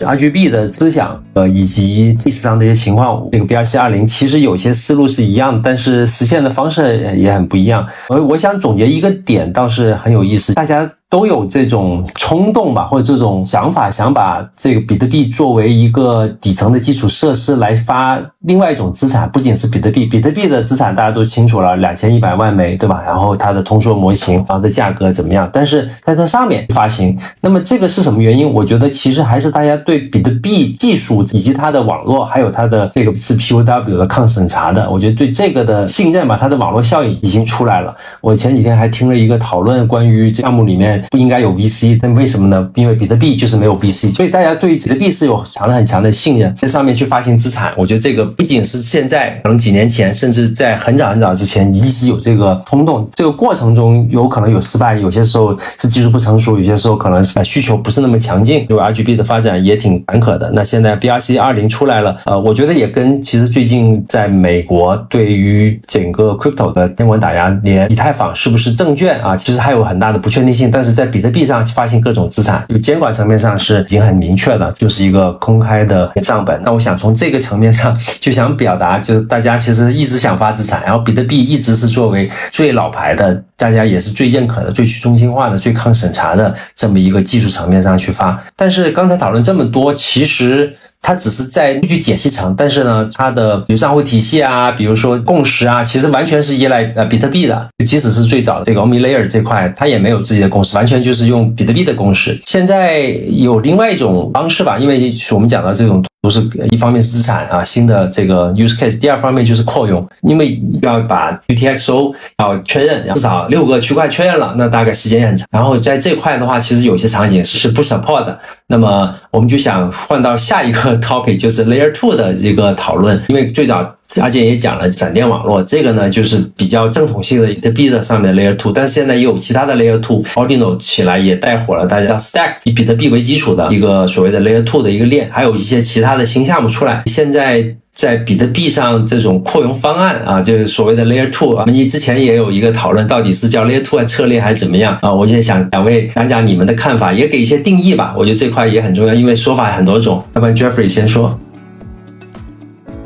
RGB 的思想，呃，以及历史上的一些情况，这个 BRC 二零其实有些思路是一样，但是实现的方式也很不一样。我我想总结一个点，倒是很有意思，大家。都有这种冲动吧，或者这种想法，想把这个比特币作为一个底层的基础设施来发另外一种资产，不仅是比特币，比特币的资产大家都清楚了，两千一百万枚，对吧？然后它的通缩模型，然后的价格怎么样？但是在它上面发行，那么这个是什么原因？我觉得其实还是大家对比特币技术以及它的网络，还有它的这个是 POW 的抗审查的，我觉得对这个的信任吧，它的网络效应已经出来了。我前几天还听了一个讨论，关于项目里面。不应该有 VC，但为什么呢？因为比特币就是没有 VC，所以大家对比特币是有强的很强的信任，在上面去发行资产。我觉得这个不仅是现在，可能几年前，甚至在很早很早之前，你一直有这个冲动。这个过程中有可能有失败，有些时候是技术不成熟，有些时候可能是需求不是那么强劲。因为 RGB 的发展也挺坎坷的。那现在 BRC 二零出来了，呃，我觉得也跟其实最近在美国对于整个 crypto 的监管打压，连以太坊是不是证券啊，其实还有很大的不确定性。但是是在比特币上发行各种资产，就监管层面上是已经很明确的，就是一个公开的账本。那我想从这个层面上就想表达，就是大家其实一直想发资产，然后比特币一直是作为最老牌的，大家也是最认可的、最去中心化的、最抗审查的这么一个技术层面上去发。但是刚才讨论这么多，其实。它只是在数据解析层，但是呢，它的比如账户体系啊，比如说共识啊，其实完全是依赖呃比特币的。即使是最早的这个 Omi Layer 这块，它也没有自己的共识，完全就是用比特币的共识。现在有另外一种方式吧，因为我们讲到这种。都是一方面是资产啊，新的这个 use case，第二方面就是扩容，因为要把 UTXO 要确认，至少六个区块确认了，那大概时间也很长。然后在这块的话，其实有些场景是是不 support 的。那么我们就想换到下一个 (laughs) topic，就是 layer two 的一个讨论，因为最早。阿健也讲了闪电网络，这个呢就是比较正统性的比特币的上面的 Layer Two，但是现在也有其他的 Layer Two，Ordinal 起来也带火了大家 Stack 以比特币为基础的一个所谓的 Layer Two 的一个链，还有一些其他的新项目出来。现在在比特币上这种扩容方案啊，就是所谓的 Layer Two 啊，你之前也有一个讨论，到底是叫 Layer Two 策略还是怎么样啊？我也想两位讲讲你们的看法，也给一些定义吧。我觉得这块也很重要，因为说法很多种。要不然 Jeffrey 先说。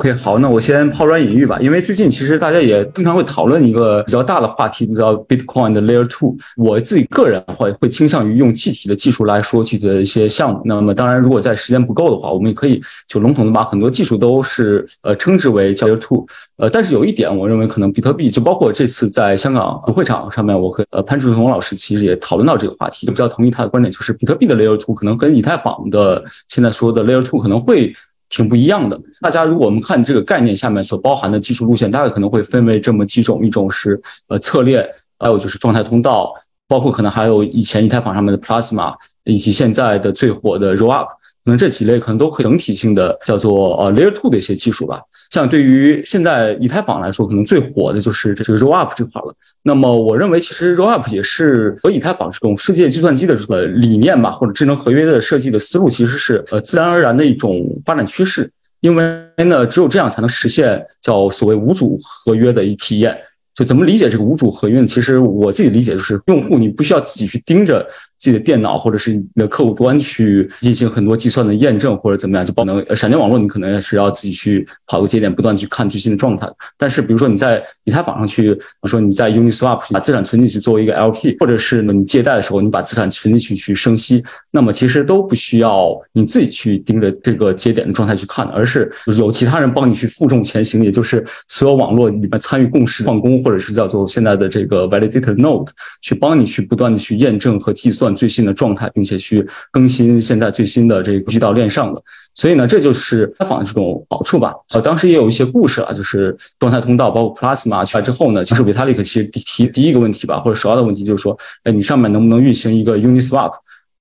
OK，好，那我先抛砖引玉吧，因为最近其实大家也经常会讨论一个比较大的话题，叫 Bitcoin 的 Layer Two。我自己个人会会倾向于用具体的技术来说具体的一些项目。那么当然，如果在时间不够的话，我们也可以就笼统的把很多技术都是呃称之为叫 Layer Two。呃，但是有一点，我认为可能比特币就包括这次在香港会场上面，我和呃潘志宏老师其实也讨论到这个话题，就比较同意他的观点，就是比特币的 Layer Two 可能跟以太坊的现在说的 Layer Two 可能会。挺不一样的。大家如果我们看这个概念下面所包含的技术路线，大概可能会分为这么几种：一种是呃策略，还有就是状态通道，包括可能还有以前以太坊上面的 Plasma，以及现在的最火的 Rollup，可能这几类可能都可以整体性的叫做呃 Layer Two 的一些技术吧。像对于现在以太坊来说，可能最火的就是这个 Rollup 这块了。那么我认为，其实 Rollup 也是和以太坊这种世界计算机的这个理念吧，或者智能合约的设计的思路，其实是呃自然而然的一种发展趋势。因为呢，只有这样才能实现叫所谓无主合约的一体验。就怎么理解这个无主合约呢？其实我自己理解就是，用户你不需要自己去盯着。自己的电脑或者是你的客户端去进行很多计算的验证或者怎么样，就不能闪电网络，你可能是要自己去跑个节点，不断去看最新的状态。但是比如说你在以太坊上去，比如说你在 Uniswap 把资产存进去作为一个 LP，或者是呢你借贷的时候你把资产存进去去生息，那么其实都不需要你自己去盯着这个节点的状态去看，而是有其他人帮你去负重前行，也就是所有网络里面参与共识矿工或者是叫做现在的这个 Validator Node 去帮你去不断的去验证和计算。最新的状态，并且去更新现在最新的这个渠道链上的，所以呢，这就是开放的这种好处吧。呃，当时也有一些故事啊，就是状态通道，包括 Plasma 出来之后呢，其实 Vitalik 其实提第一个问题吧，或者首要的问题就是说，哎，你上面能不能运行一个 Uniswap？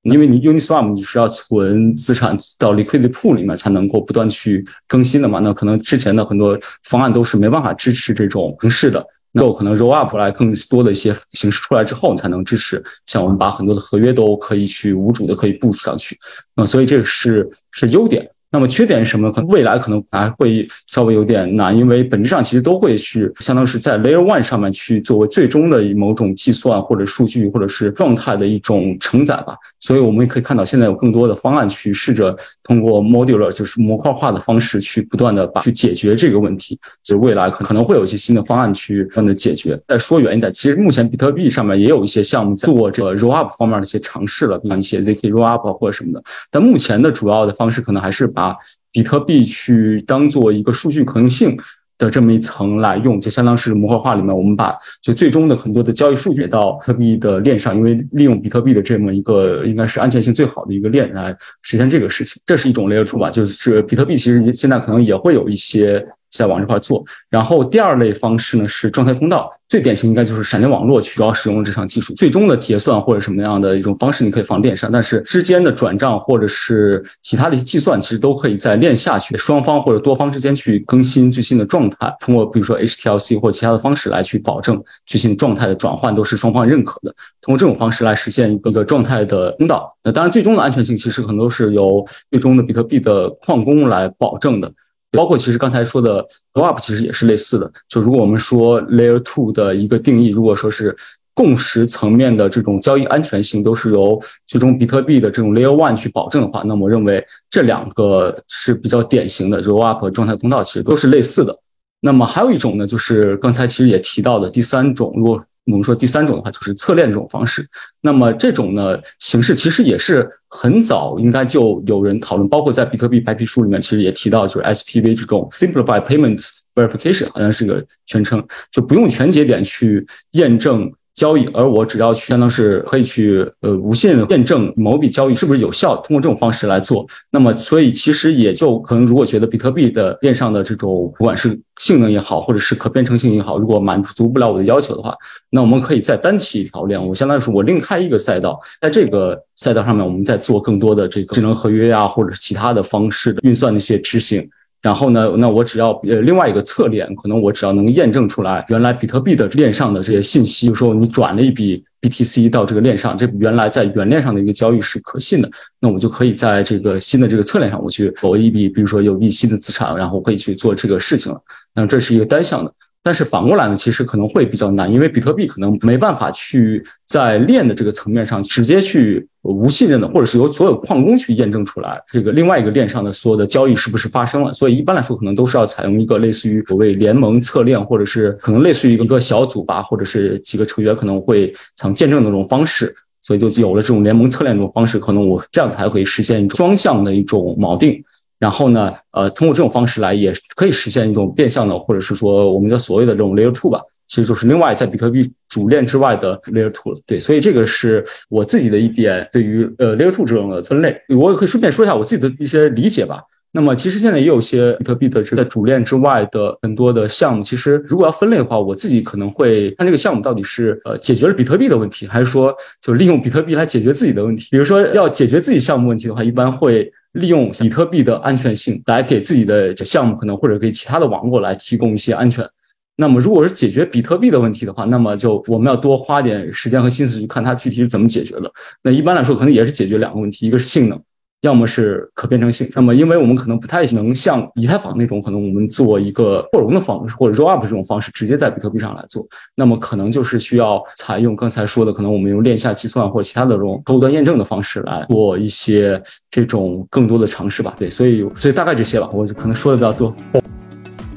因为你 Uniswap 你是要存资产到 Liquidity Pool 里面才能够不断去更新的嘛？那可能之前的很多方案都是没办法支持这种形式的。那我可能 roll up 来更多的一些形式出来之后，你才能支持像我们把很多的合约都可以去无主的可以部署上去，嗯所以这个是是优点。那么缺点是什么？可能未来可能还会稍微有点难，因为本质上其实都会去相当于是在 Layer One 上面去作为最终的某种计算或者数据或者是状态的一种承载吧。所以我们也可以看到，现在有更多的方案去试着通过 Modular 就是模块化的方式去不断的把去解决这个问题。就未来可可能会有一些新的方案去不断的解决。再说远一点，其实目前比特币上面也有一些项目在做这个 Roll Up 方面的一些尝试了，比如一些 ZK Roll Up 或者什么的。但目前的主要的方式可能还是把把比特币去当做一个数据可用性的这么一层来用，就相当是模块化里面，我们把就最终的很多的交易数据到比特币的链上，因为利用比特币的这么一个应该是安全性最好的一个链来实现这个事情，这是一种 layer two 吧，就是比特币其实现在可能也会有一些。在往这块做，然后第二类方式呢是状态通道，最典型应该就是闪电网络主要使用这项技术，最终的结算或者什么样的一种方式你可以放链上，但是之间的转账或者是其他的一些计算，其实都可以在链下去，双方或者多方之间去更新最新的状态，通过比如说 HTLC 或其他的方式来去保证最新状态的转换都是双方认可的，通过这种方式来实现一个状态的通道。那当然最终的安全性其实很多是由最终的比特币的矿工来保证的。包括其实刚才说的 Rollup 其实也是类似的。就如果我们说 Layer Two 的一个定义，如果说是共识层面的这种交易安全性都是由最终比特币的这种 Layer One 去保证的话，那么我认为这两个是比较典型的 Rollup 和状态通道其实都是类似的。那么还有一种呢，就是刚才其实也提到的第三种，如果我们说第三种的话，就是侧链这种方式。那么这种呢形式其实也是很早应该就有人讨论，包括在比特币白皮书里面，其实也提到，就是 SPV 这种 Simplified Payments Verification，好像是个全称，就不用全节点去验证。交易，而我只要去，相当是可以去呃无限验证某笔交易是不是有效，通过这种方式来做。那么，所以其实也就可能，如果觉得比特币的链上的这种不管是性能也好，或者是可编程性也好，如果满足不了我的要求的话，那我们可以再单起一条链，我相当于是我另开一个赛道，在这个赛道上面，我们再做更多的这个智能合约啊，或者是其他的方式的运算的一些执行。然后呢，那我只要呃另外一个侧链，可能我只要能验证出来原来比特币的链上的这些信息，比如说你转了一笔 BTC 到这个链上，这原来在原链上的一个交易是可信的，那我就可以在这个新的这个侧链上，我去投一笔，比如说有一笔新的资产，然后我可以去做这个事情了。那这是一个单向的。但是反过来呢，其实可能会比较难，因为比特币可能没办法去在链的这个层面上直接去无信任的，或者是由所有矿工去验证出来这个另外一个链上的所有的交易是不是发生了。所以一般来说，可能都是要采用一个类似于所谓联盟侧链，或者是可能类似于一个小组吧，或者是几个成员可能会想见证的这种方式。所以就有了这种联盟侧链这种方式，可能我这样才可以实现双向的一种锚定。然后呢，呃，通过这种方式来，也可以实现一种变相的，或者是说我们的所谓的这种 Layer Two 吧，其实就是另外在比特币主链之外的 Layer Two 了。对，所以这个是我自己的一点对于呃 Layer Two 这种的分类，我也可以顺便说一下我自己的一些理解吧。那么其实现在也有些比特币的是在主链之外的很多的项目，其实如果要分类的话，我自己可能会看这个项目到底是呃解决了比特币的问题，还是说就利用比特币来解决自己的问题。比如说要解决自己项目问题的话，一般会利用比特币的安全性来给自己的项目可能或者给其他的网络来提供一些安全。那么如果是解决比特币的问题的话，那么就我们要多花点时间和心思去看它具体是怎么解决的。那一般来说，可能也是解决两个问题，一个是性能。要么是可编程性，那么因为我们可能不太能像以太坊那种，可能我们做一个扩容的方式或者 roll up 这种方式，直接在比特币上来做，那么可能就是需要采用刚才说的，可能我们用链下计算或者其他的这种高端验证的方式来做一些这种更多的尝试吧。对，所以所以大概这些吧，我就可能说的比较多。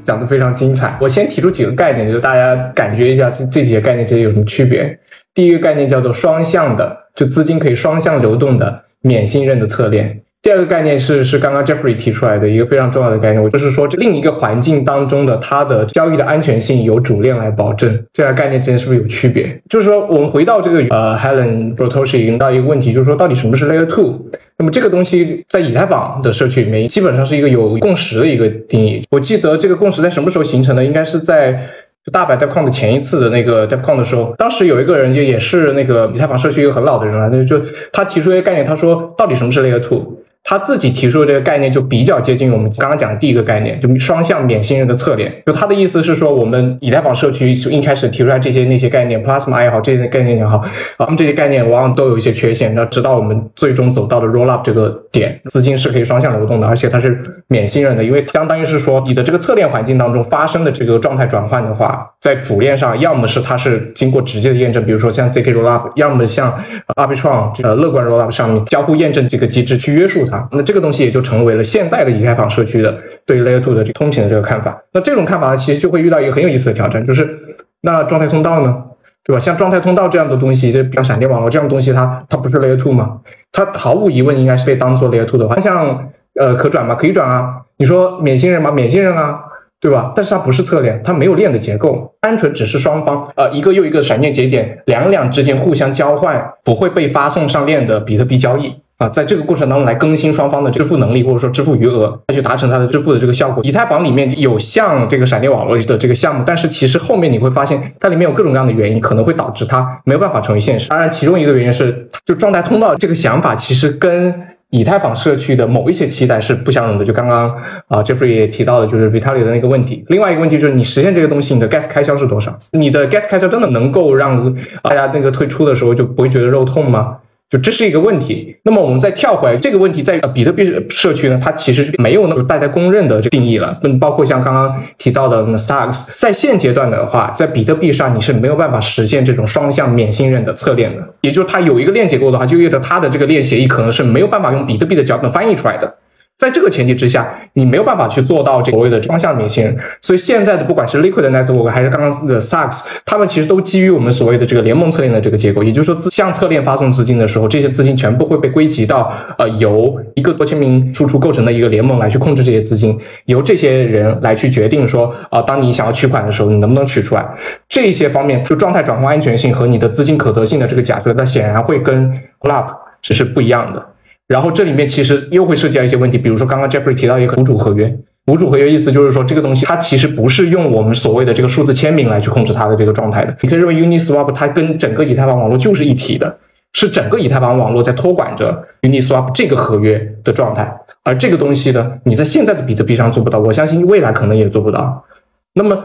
讲的非常精彩，我先提出几个概念，就是大家感觉一下这这几个概念之间有什么区别。第一个概念叫做双向的，就资金可以双向流动的。免信任的侧链。第二个概念是是刚刚 Jeffrey 提出来的一个非常重要的概念，就是说这另一个环境当中的它的交易的安全性由主链来保证。这两个概念之间是不是有区别？就是说我们回到这个呃 Helen Brotoshi 引到一个问题，就是说到底什么是 Layer Two？那么这个东西在以太坊的社区里面基本上是一个有共识的一个定义。我记得这个共识在什么时候形成的？应该是在。就大白 DevCon 的前一次的那个 DevCon 的时候，当时有一个人就也是那个以太坊社区一个很老的人了，那就他提出一个概念，他说到底什么是 Layer Two？他自己提出的这个概念就比较接近我们刚刚讲的第一个概念，就双向免信任的侧链。就他的意思是说，我们以太坊社区就一开始提出来这些那些概念，Plasma 也好，这些概念也好，他们这些概念往往都有一些缺陷。那直到我们最终走到的 Roll Up 这个点，资金是可以双向流动的，而且它是免信任的，因为相当于是说你的这个侧链环境当中发生的这个状态转换的话，在主链上要么是它是经过直接的验证，比如说像 zk Roll Up，要么像 Arbitrum 呃乐观 Roll Up 上面交互验证这个机制去约束它。那这个东西也就成为了现在的以太坊社区的对 Layer Two 的这个通行的这个看法。那这种看法，其实就会遇到一个很有意思的挑战，就是那状态通道呢，对吧？像状态通道这样的东西，就比较闪电网络这样的东西，它它不是 Layer Two 吗？它毫无疑问应该是被当做 Layer Two 的话，像呃可转吗？可以转啊。你说免信任吗？免信任啊，对吧？但是它不是侧链，它没有链的结构，单纯只是双方呃一个又一个闪电节点两两之间互相交换，不会被发送上链的比特币交易。啊，在这个过程当中来更新双方的支付能力，或者说支付余额，来去达成它的支付的这个效果。以太坊里面有像这个闪电网络的这个项目，但是其实后面你会发现，它里面有各种各样的原因，可能会导致它没有办法成为现实。当然，其中一个原因是，就状态通道这个想法，其实跟以太坊社区的某一些期待是不相容的。就刚刚啊，Jeffrey 也提到的，就是 Vitalik 的那个问题。另外一个问题就是，你实现这个东西，你的 gas 开销是多少？你的 gas 开销真的能够让大家那个退出的时候就不会觉得肉痛吗？就这是一个问题。那么我们再跳回来，这个问题在比特币社区呢，它其实没有那么大家公认的这定义了。嗯，包括像刚刚提到的 Starks，在现阶段的话，在比特币上你是没有办法实现这种双向免信任的侧链的。也就是它有一个链结构的话，就意味着它的这个链协议可能是没有办法用比特币的脚本翻译出来的。在这个前提之下，你没有办法去做到这所谓的双向免信任。所以现在的不管是 Liquid Network 还是刚刚的 Stacks，他们其实都基于我们所谓的这个联盟侧链的这个结构。也就是说，自向侧链发送资金的时候，这些资金全部会被归集到呃由一个多签名输出构成的一个联盟来去控制这些资金，由这些人来去决定说啊，当你想要取款的时候，你能不能取出来？这些方面就状态转换安全性和你的资金可得性的这个假设，那显然会跟 Lap 是是不一样的。然后这里面其实又会涉及到一些问题，比如说刚刚 Jeffrey 提到一个无主合约，无主合约意思就是说这个东西它其实不是用我们所谓的这个数字签名来去控制它的这个状态的。你可以认为 Uniswap 它跟整个以太坊网络就是一体的，是整个以太坊网络在托管着 Uniswap 这个合约的状态。而这个东西呢，你在现在的比特币上做不到，我相信未来可能也做不到。那么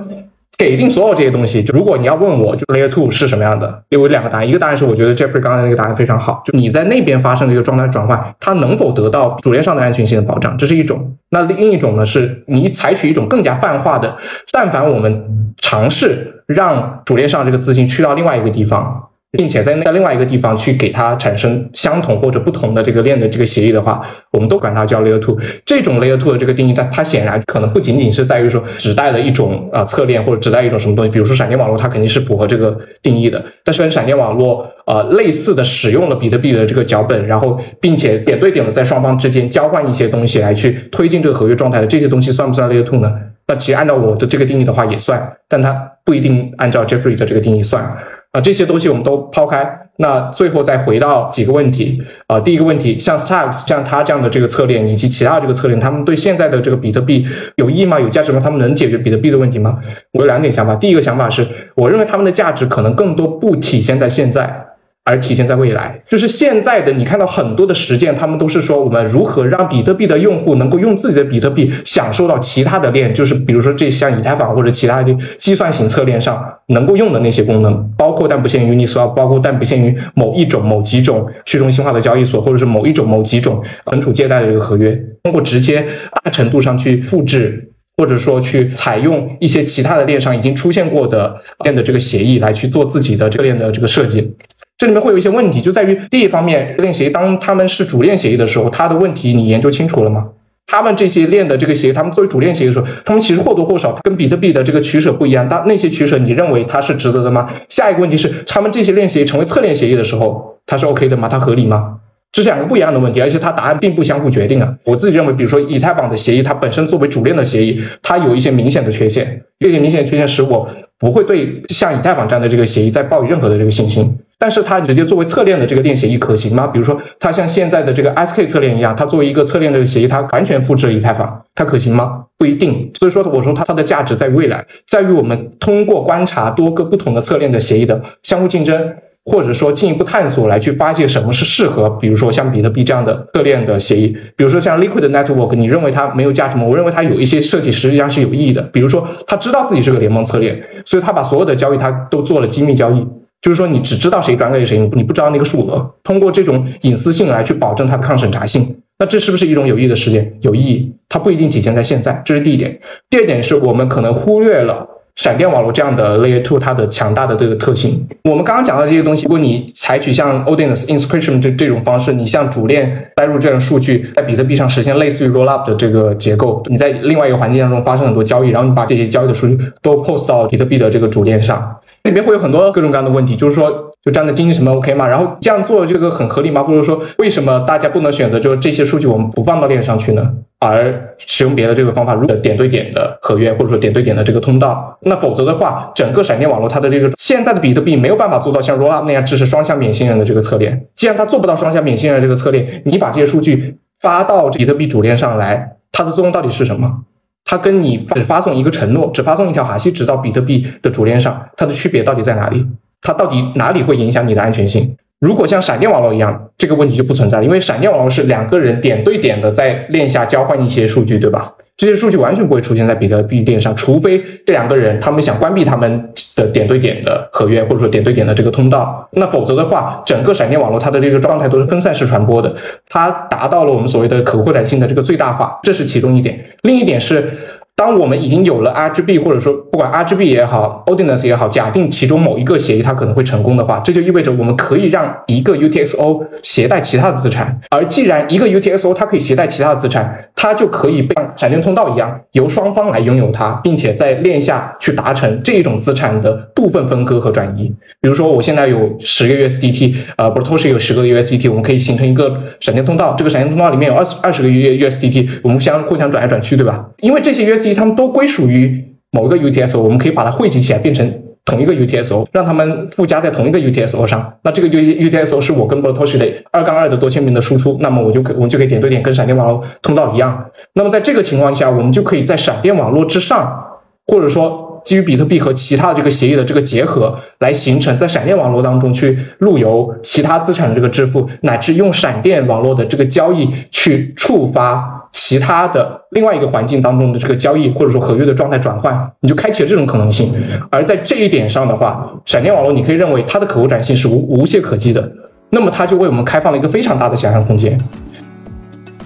给定所有这些东西。就如果你要问我，就 Layer Two 是什么样的，有两个答案。一个答案是我觉得 Jeffrey 刚才那个答案非常好，就你在那边发生的一个状态转换，它能否得到主链上的安全性的保障，这是一种。那另一种呢，是你采取一种更加泛化的，但凡我们尝试让主链上这个资金去到另外一个地方。并且在那另外一个地方去给它产生相同或者不同的这个链的这个协议的话，我们都管它叫 Layer Two。这种 Layer Two 的这个定义，它它显然可能不仅仅是在于说只带了一种啊侧链或者只带一种什么东西，比如说闪电网络，它肯定是符合这个定义的。但是跟闪电网络呃类似的使用了比特币的这个脚本，然后并且点对点的在双方之间交换一些东西来去推进这个合约状态的这些东西，算不算 Layer Two 呢？那其实按照我的这个定义的话也算，但它不一定按照 Jeffrey 的这个定义算。这些东西我们都抛开，那最后再回到几个问题啊。第一个问题，像 Starks 像他这样的这个策略以及其他这个策略，他们对现在的这个比特币有意义吗？有价值吗？他们能解决比特币的问题吗？我有两点想法。第一个想法是，我认为他们的价值可能更多不体现在现在。而体现在未来，就是现在的你看到很多的实践，他们都是说我们如何让比特币的用户能够用自己的比特币享受到其他的链，就是比如说这像以太坊或者其他的计算型侧链上能够用的那些功能，包括但不限于你所要包括但不限于某一种某几种去中心化的交易所，或者是某一种某几种存储借贷的这个合约，通过直接大程度上去复制，或者说去采用一些其他的链上已经出现过的链的这个协议来去做自己的这个链的这个设计。这里面会有一些问题，就在于第一方面，链协议当他们是主链协议的时候，他的问题你研究清楚了吗？他们这些链的这个协议，他们作为主链协议的时候，他们其实或多或少跟比特币的这个取舍不一样。但那些取舍，你认为它是值得的吗？下一个问题是，他们这些链协议成为侧链协议的时候，它是 OK 的吗？它合理吗？这是两个不一样的问题，而且它答案并不相互决定啊。我自己认为，比如说以太坊的协议，它本身作为主链的协议，它有一些明显的缺陷，这些明显的缺陷使我不会对像以太坊这样的这个协议再抱有任何的这个信心。但是它直接作为侧链的这个链协议可行吗？比如说它像现在的这个 SK 侧链一样，它作为一个侧链的协议，它完全复制了以太坊，它可行吗？不一定。所以说我说它它的价值在于未来，在于我们通过观察多个不同的侧链的协议的相互竞争，或者说进一步探索来去发现什么是适合，比如说像比特币这样的侧链的协议，比如说像 Liquid Network，你认为它没有价值吗？我认为它有一些设计实际上是有意义的，比如说它知道自己是个联盟侧链，所以它把所有的交易它都做了机密交易。就是说，你只知道谁转给谁，你不知道那个数额。通过这种隐私性来去保证它的抗审查性，那这是不是一种有益的实践？有意义，它不一定体现在现在。这是第一点。第二点是我们可能忽略了闪电网络这样的 Layer Two 它的强大的这个特性。我们刚刚讲到这些东西，如果你采取像 Odin's Inscription 这这种方式，你向主链带入这样的数据，在比特币上实现类似于 Rollup 的这个结构，你在另外一个环境当中发生很多交易，然后你把这些交易的数据都 post 到比特币的这个主链上。里面会有很多各种各样的问题，就是说，就这样的经济成本 OK 吗？然后这样做这个很合理吗？或者说，为什么大家不能选择就是这些数据我们不放到链上去呢？而使用别的这个方法，如果点对点的合约，或者说点对点的这个通道，那否则的话，整个闪电网络它的这个现在的比特币没有办法做到像 Rollup 那样支持双向免信任的这个策略。既然它做不到双向免信任这个策略，你把这些数据发到比特币主链上来，它的作用到底是什么？它跟你只发送一个承诺，只发送一条哈希值到比特币的主链上，它的区别到底在哪里？它到底哪里会影响你的安全性？如果像闪电网络一样，这个问题就不存在了，因为闪电网络是两个人点对点的在链下交换一些数据，对吧？这些数据完全不会出现在比特币链上，除非这两个人他们想关闭他们的点对点的合约，或者说点对点的这个通道。那否则的话，整个闪电网络它的这个状态都是分散式传播的，它达到了我们所谓的可扩展性的这个最大化，这是其中一点。另一点是。当我们已经有了 RGB，或者说不管 RGB 也好，Odinus 也好，假定其中某一个协议它可能会成功的话，这就意味着我们可以让一个 UTXO 携带其他的资产。而既然一个 UTXO 它可以携带其他的资产，它就可以像闪电通道一样，由双方来拥有它，并且在链下去达成这一种资产的部分分割和转移。比如说，我现在有十个 USDT，呃，不是 Toshi 有十个 USDT，我们可以形成一个闪电通道。这个闪电通道里面有二十二十个 U USDT，我们相互相转来转去，对吧？因为这些 USDT 它们都归属于某一个 U T S O，我们可以把它汇集起来变成同一个 U T S O，让它们附加在同一个 U T S O 上。那这个 U U T S O 是我跟 Botoshi 的二杠二的多签名的输出，那么我就可我们就可以点对点跟闪电网络通道一样。那么在这个情况下，我们就可以在闪电网络之上，或者说基于比特币和其他的这个协议的这个结合，来形成在闪电网络当中去路由其他资产的这个支付，乃至用闪电网络的这个交易去触发。其他的另外一个环境当中的这个交易或者说合约的状态转换，你就开启了这种可能性。而在这一点上的话，闪电网络你可以认为它的可扩展性是无无懈可击的，那么它就为我们开放了一个非常大的想象空间。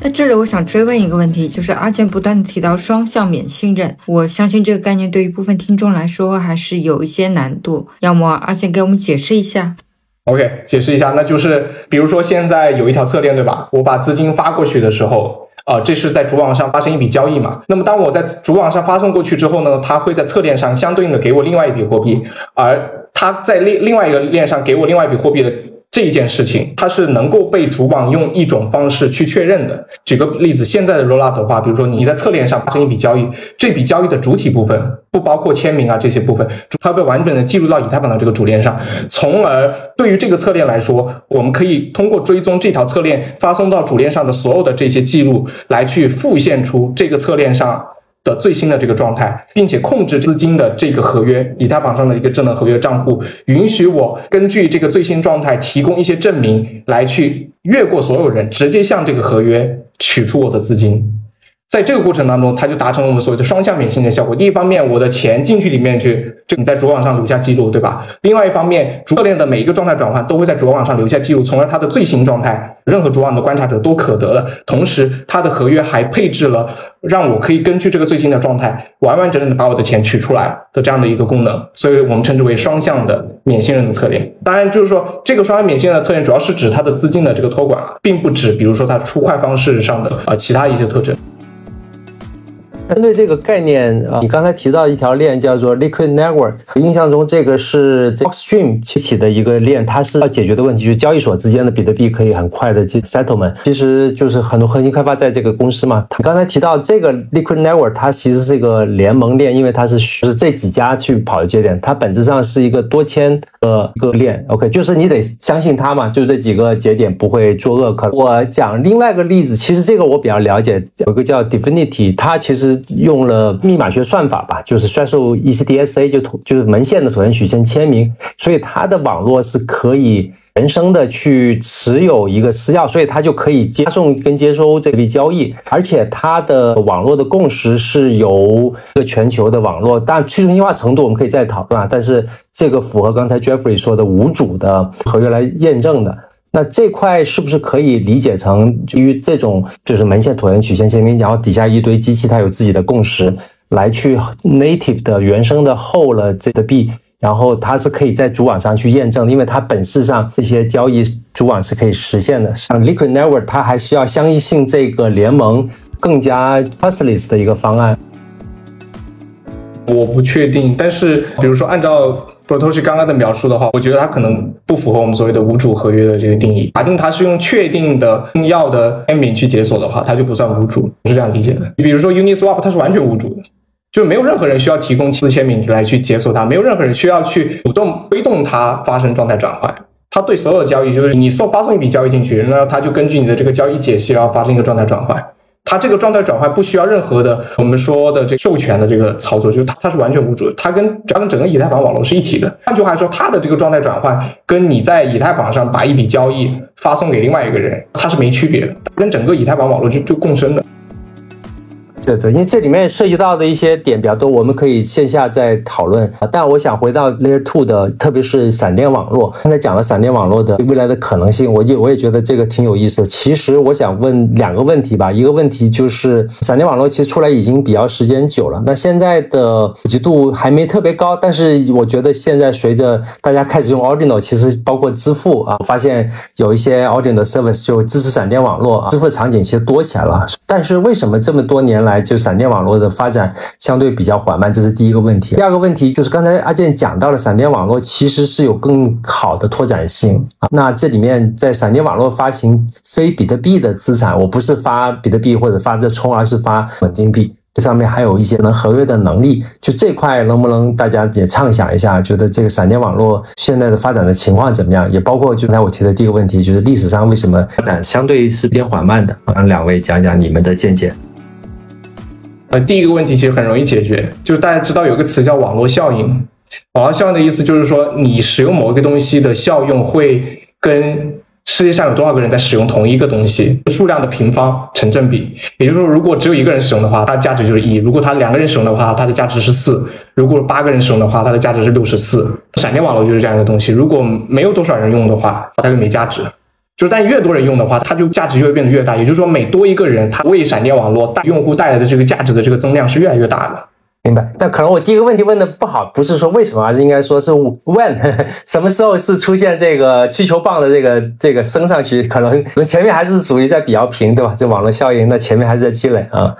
那这里我想追问一个问题，就是阿健不断的提到双向免信任，我相信这个概念对于部分听众来说还是有一些难度，要么阿健给我们解释一下。OK，解释一下，那就是比如说现在有一条侧链，对吧？我把资金发过去的时候，啊，这是在主网上发生一笔交易嘛？那么当我在主网上发送过去之后呢，它会在侧链上相对应的给我另外一笔货币，而它在另另外一个链上给我另外一笔货币的。这一件事情，它是能够被主网用一种方式去确认的。举个例子，现在的 rollout 的话，比如说你在侧链上发生一笔交易，这笔交易的主体部分不包括签名啊这些部分，它被完整的记录到以太坊的这个主链上，从而对于这个侧链来说，我们可以通过追踪这条侧链发送到主链上的所有的这些记录，来去复现出这个侧链上。的最新的这个状态，并且控制资金的这个合约，以太坊上的一个智能合约账户，允许我根据这个最新状态提供一些证明，来去越过所有人，直接向这个合约取出我的资金。在这个过程当中，它就达成了我们所谓的双向免信任效果。第一方面，我的钱进去里面去，就你在主网上留下记录，对吧？另外一方面，主链的每一个状态转换都会在主网上留下记录，从而它的最新状态，任何主网的观察者都可得的。同时，它的合约还配置了让我可以根据这个最新的状态，完完整整的把我的钱取出来的这样的一个功能。所以我们称之为双向的免信任的侧链。当然，就是说这个双向免信任的侧链主要是指它的资金的这个托管，并不指比如说它出块方式上的啊其他一些特征。针对这个概念啊，你刚才提到一条链叫做 Liquid Network，印象中这个是 Blockstream 起起的一个链，它是要解决的问题就是交易所之间的比特币可以很快的进 settlement，其实就是很多核心开发在这个公司嘛。你刚才提到这个 Liquid Network，它其实是一个联盟链，因为它是就是这几家去跑的节点，它本质上是一个多签的一个链。OK，就是你得相信它嘛，就这几个节点不会作恶。可我讲另外一个例子，其实这个我比较了解，有个叫 Definity，它其实。用了密码学算法吧，就是算数 ECDSA 就就是门线的椭圆曲线签名，所以它的网络是可以人生的去持有一个私钥，所以它就可以接送跟接收这笔交易，而且它的网络的共识是由一个全球的网络，但去中心化程度我们可以再讨论啊，但是这个符合刚才 Jeffrey 说的无主的合约来验证的。那这块是不是可以理解成基于这种就是门线椭圆曲线签名，然后底下一堆机器它有自己的共识来去 native 的原生的 hold 了这个币，然后它是可以在主网上去验证，因为它本质上这些交易主网是可以实现的。像 Liquid Network 它还需要相信这个联盟更加 trustless 的一个方案。我不确定，但是比如说按照。不都是刚刚的描述的话，我觉得它可能不符合我们所谓的无主合约的这个定义。假定它是用确定的重要的签名去解锁的话，它就不算无主，我是这样理解的。你比如说 Uniswap，它是完全无主的，就没有任何人需要提供亲自签名来去解锁它，没有任何人需要去主动推动它发生状态转换。它对所有的交易，就是你送发送一笔交易进去，那它就根据你的这个交易解析，然后发生一个状态转换。它这个状态转换不需要任何的我们说的这授权的这个操作，就是它它是完全无主的，它跟它跟整个以太坊网络是一体的。换句话说，它的这个状态转换跟你在以太坊上把一笔交易发送给另外一个人，它是没区别的，跟整个以太坊网络就就共生的。对对，因为这里面涉及到的一些点比较多，我们可以线下再讨论。但我想回到 Layer Two 的，特别是闪电网络。刚才讲了闪电网络的未来的可能性，我就我也觉得这个挺有意思的。其实我想问两个问题吧，一个问题就是闪电网络其实出来已经比较时间久了，那现在的普及度还没特别高。但是我觉得现在随着大家开始用 Ordinal，其实包括支付啊，发现有一些 Ordinal Service 就支持闪电网络啊，支付场景其实多起来了。但是为什么这么多年来？就闪电网络的发展相对比较缓慢，这是第一个问题。第二个问题就是刚才阿健讲到了，闪电网络其实是有更好的拓展性啊。那这里面在闪电网络发行非比特币的资产，我不是发比特币或者发这充，而是发稳定币，这上面还有一些能合约的能力。就这块能不能大家也畅想一下，觉得这个闪电网络现在的发展的情况怎么样？也包括就刚才我提的第一个问题，就是历史上为什么发展相对是偏缓慢的？让两位讲讲你们的见解。呃，第一个问题其实很容易解决，就是大家知道有个词叫网络效应。网络效应的意思就是说，你使用某一个东西的效用会跟世界上有多少个人在使用同一个东西，数量的平方成正比。也就是说，如果只有一个人使用的话，它的价值就是一；如果它两个人使用的话，它的价值是四；如果八个人使用的话，它的价值是六十四。闪电网络就是这样一个东西，如果没有多少人用的话，它就没价值。就是但越多人用的话，它就价值就会变得越大。也就是说，每多一个人，它为闪电网络带用户带来的这个价值的这个增量是越来越大的。明白，但可能我第一个问题问的不好，不是说为什么，而是应该说是 when (laughs) 什么时候是出现这个需求棒的这个这个升上去，可能可能前面还是属于在比较平，对吧？这网络效应，那前面还是在积累啊。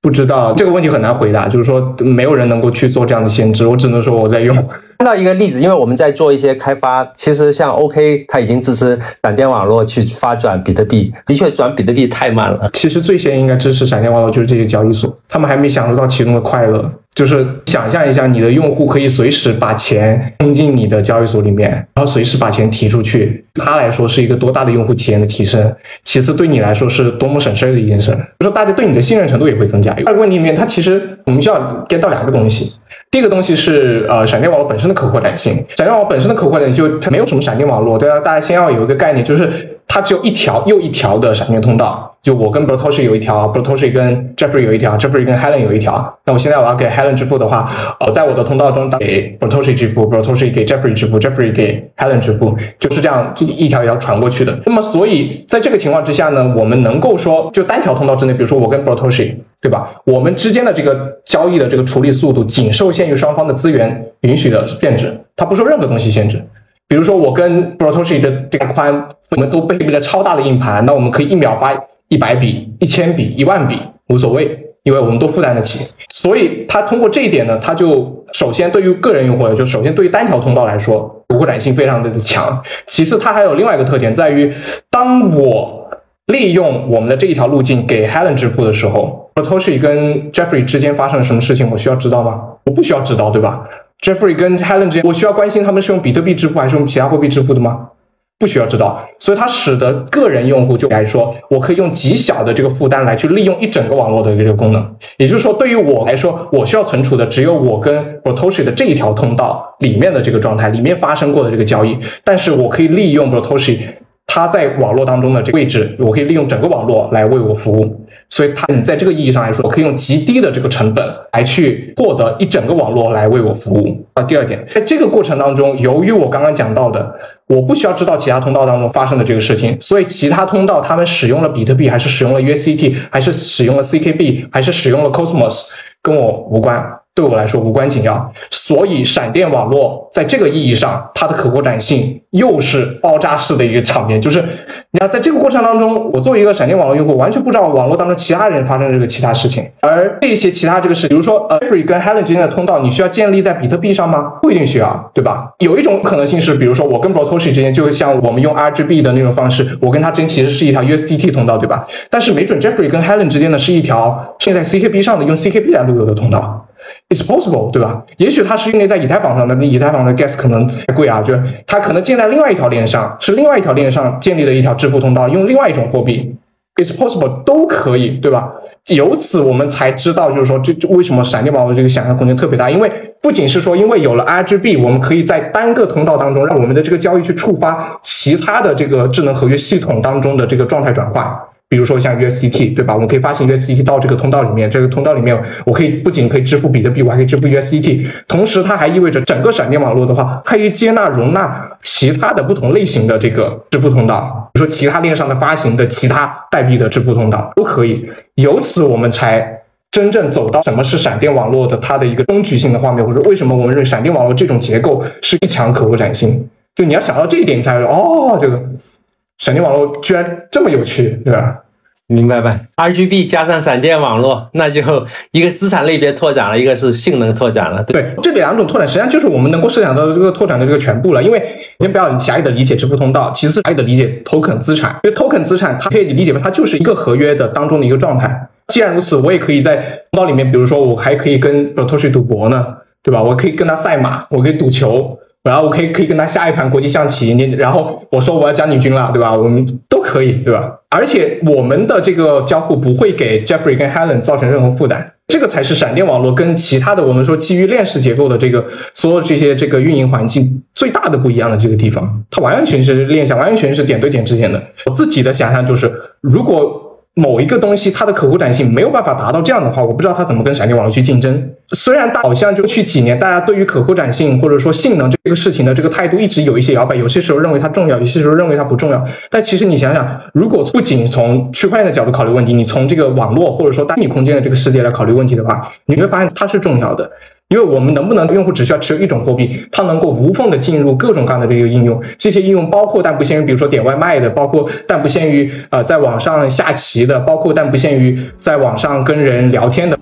不知道这个问题很难回答，就是说没有人能够去做这样的限制，我只能说我在用。看到一个例子，因为我们在做一些开发，其实像 OK，它已经支持闪电网络去发转比特币，的确转比特币太慢了。其实最先应该支持闪电网络就是这些交易所，他们还没享受到其中的快乐。就是想象一下，你的用户可以随时把钱充进你的交易所里面，然后随时把钱提出去，他来说是一个多大的用户体验的提升。其次，对你来说是多么省事儿的一件事。就说大家对你的信任程度也会增加。二个问题里面，它其实我们需要 get 到两个东西。第一个东西是呃闪电网络本身的可扩展性。闪电网络本身的可扩展性就它没有什么闪电网络，对啊，大家先要有一个概念，就是它只有一条又一条的闪电通道。就我跟 Bertoshi 有一条，Bertoshi 跟 Jeffrey 有一条，Jeffrey 跟 Helen 有一条。那我现在我要给 Helen 支付的话，呃，在我的通道中打给 Bertoshi 支付，Bertoshi 给 Jeffrey 支付，Jeffrey 给 Helen 支付，就是这样一条一条传过去的。那么，所以在这个情况之下呢，我们能够说，就单条通道之内，比如说我跟 Bertoshi，对吧？我们之间的这个交易的这个处理速度，仅受限于双方的资源允许的限制，它不受任何东西限制。比如说我跟 Bertoshi 的这个宽，我们都配备了超大的硬盘，那我们可以一秒发。一百笔、一千笔、一万笔无所谓，因为我们都负担得起。所以它通过这一点呢，它就首先对于个人用户，就首先对于单条通道来说，可扩展性非常的强。其次，它还有另外一个特点，在于当我利用我们的这一条路径给 Helen 支付的时候，Toshi 跟 Jeffrey 之间发生了什么事情，我需要知道吗？我不需要知道，对吧？Jeffrey 跟 Helen 之间，我需要关心他们是用比特币支付还是用其他货币支付的吗？不需要知道，所以它使得个人用户就来说，我可以用极小的这个负担来去利用一整个网络的一个这个功能。也就是说，对于我来说，我需要存储的只有我跟 Brotoshi 的这一条通道里面的这个状态，里面发生过的这个交易。但是我可以利用 Brotoshi 它在网络当中的这个位置，我可以利用整个网络来为我服务。所以它，你在这个意义上来说，我可以用极低的这个成本来去获得一整个网络来为我服务。啊，第二点，在这个过程当中，由于我刚刚讲到的，我不需要知道其他通道当中发生的这个事情，所以其他通道他们使用了比特币，还是使用了 USDT，还是使用了 CKB，还是使用了 Cosmos，跟我无关。对我来说无关紧要，所以闪电网络在这个意义上，它的可扩展性又是爆炸式的一个场面。就是你要在这个过程当中，我作为一个闪电网络用户，完全不知道网络当中其他人发生的这个其他事情。而这些其他这个事，比如说呃 f r e y 跟 Helen 之间的通道，你需要建立在比特币上吗？不一定需要，对吧？有一种可能性是，比如说我跟 Brotoshi 之间，就像我们用 RGB 的那种方式，我跟他之间其实是一条 USDT 通道，对吧？但是没准 Jeffrey 跟 Helen 之间呢，是一条现在 CKB 上的用 CKB 来路由的通道。It's possible，对吧？也许它是建立在以太坊上的，那以太坊的 gas 可能太贵啊，就是它可能建在另外一条链上，是另外一条链上建立的一条支付通道，用另外一种货币。It's possible，都可以，对吧？由此我们才知道，就是说，这为什么闪电网络这个想象空间特别大？因为不仅是说，因为有了 RGB，我们可以在单个通道当中，让我们的这个交易去触发其他的这个智能合约系统当中的这个状态转换。比如说像 USDT，对吧？我们可以发行 USDT 到这个通道里面，这个通道里面我可以不仅可以支付比特币，我还可以支付 USDT。同时，它还意味着整个闪电网络的话，它可以接纳容纳其他的不同类型的这个支付通道，比如说其他链上的发行的其他代币的支付通道都可以。由此，我们才真正走到什么是闪电网络的它的一个终局性的画面，或者为什么我们认为闪电网络这种结构是一强可扩展性。就你要想到这一点，你才哦，这个闪电网络居然这么有趣，对吧？明白吧？RGB 加上闪电网络，那就一个资产类别拓展了，一个是性能拓展了。对，这两种拓展实际上就是我们能够设想到的这个拓展的这个全部了。因为先不要狭义的理解支付通道，其次狭义的理解 token 资产。因为 token 资产，它可以理解为它就是一个合约的当中的一个状态。既然如此，我也可以在通道里面，比如说我还可以跟 Satoshi 赌博呢，对吧？我可以跟他赛马，我可以赌球。然后我可以可以跟他下一盘国际象棋，你然后我说我要加你军了，对吧？我们都可以，对吧？而且我们的这个交互不会给 Jeffrey 跟 Helen 造成任何负担。这个才是闪电网络跟其他的我们说基于链式结构的这个所有这些这个运营环境最大的不一样的这个地方，它完完全全是链下，完完全全是点对点之间的。我自己的想象就是，如果某一个东西它的可扩展性没有办法达到这样的话，我不知道它怎么跟闪电网络去竞争。虽然好像就去几年，大家对于可扩展性或者说性能这个事情的这个态度一直有一些摇摆，有些时候认为它重要，有些时候认为它不重要。但其实你想想，如果不仅从区块链的角度考虑问题，你从这个网络或者说单体空间的这个世界来考虑问题的话，你会发现它是重要的。因为我们能不能用户只需要持有一种货币，它能够无缝的进入各种各样的这个应用，这些应用包括但不限于，比如说点外卖的，包括但不限于呃在网上下棋的，包括但不限于在网上跟人聊天的。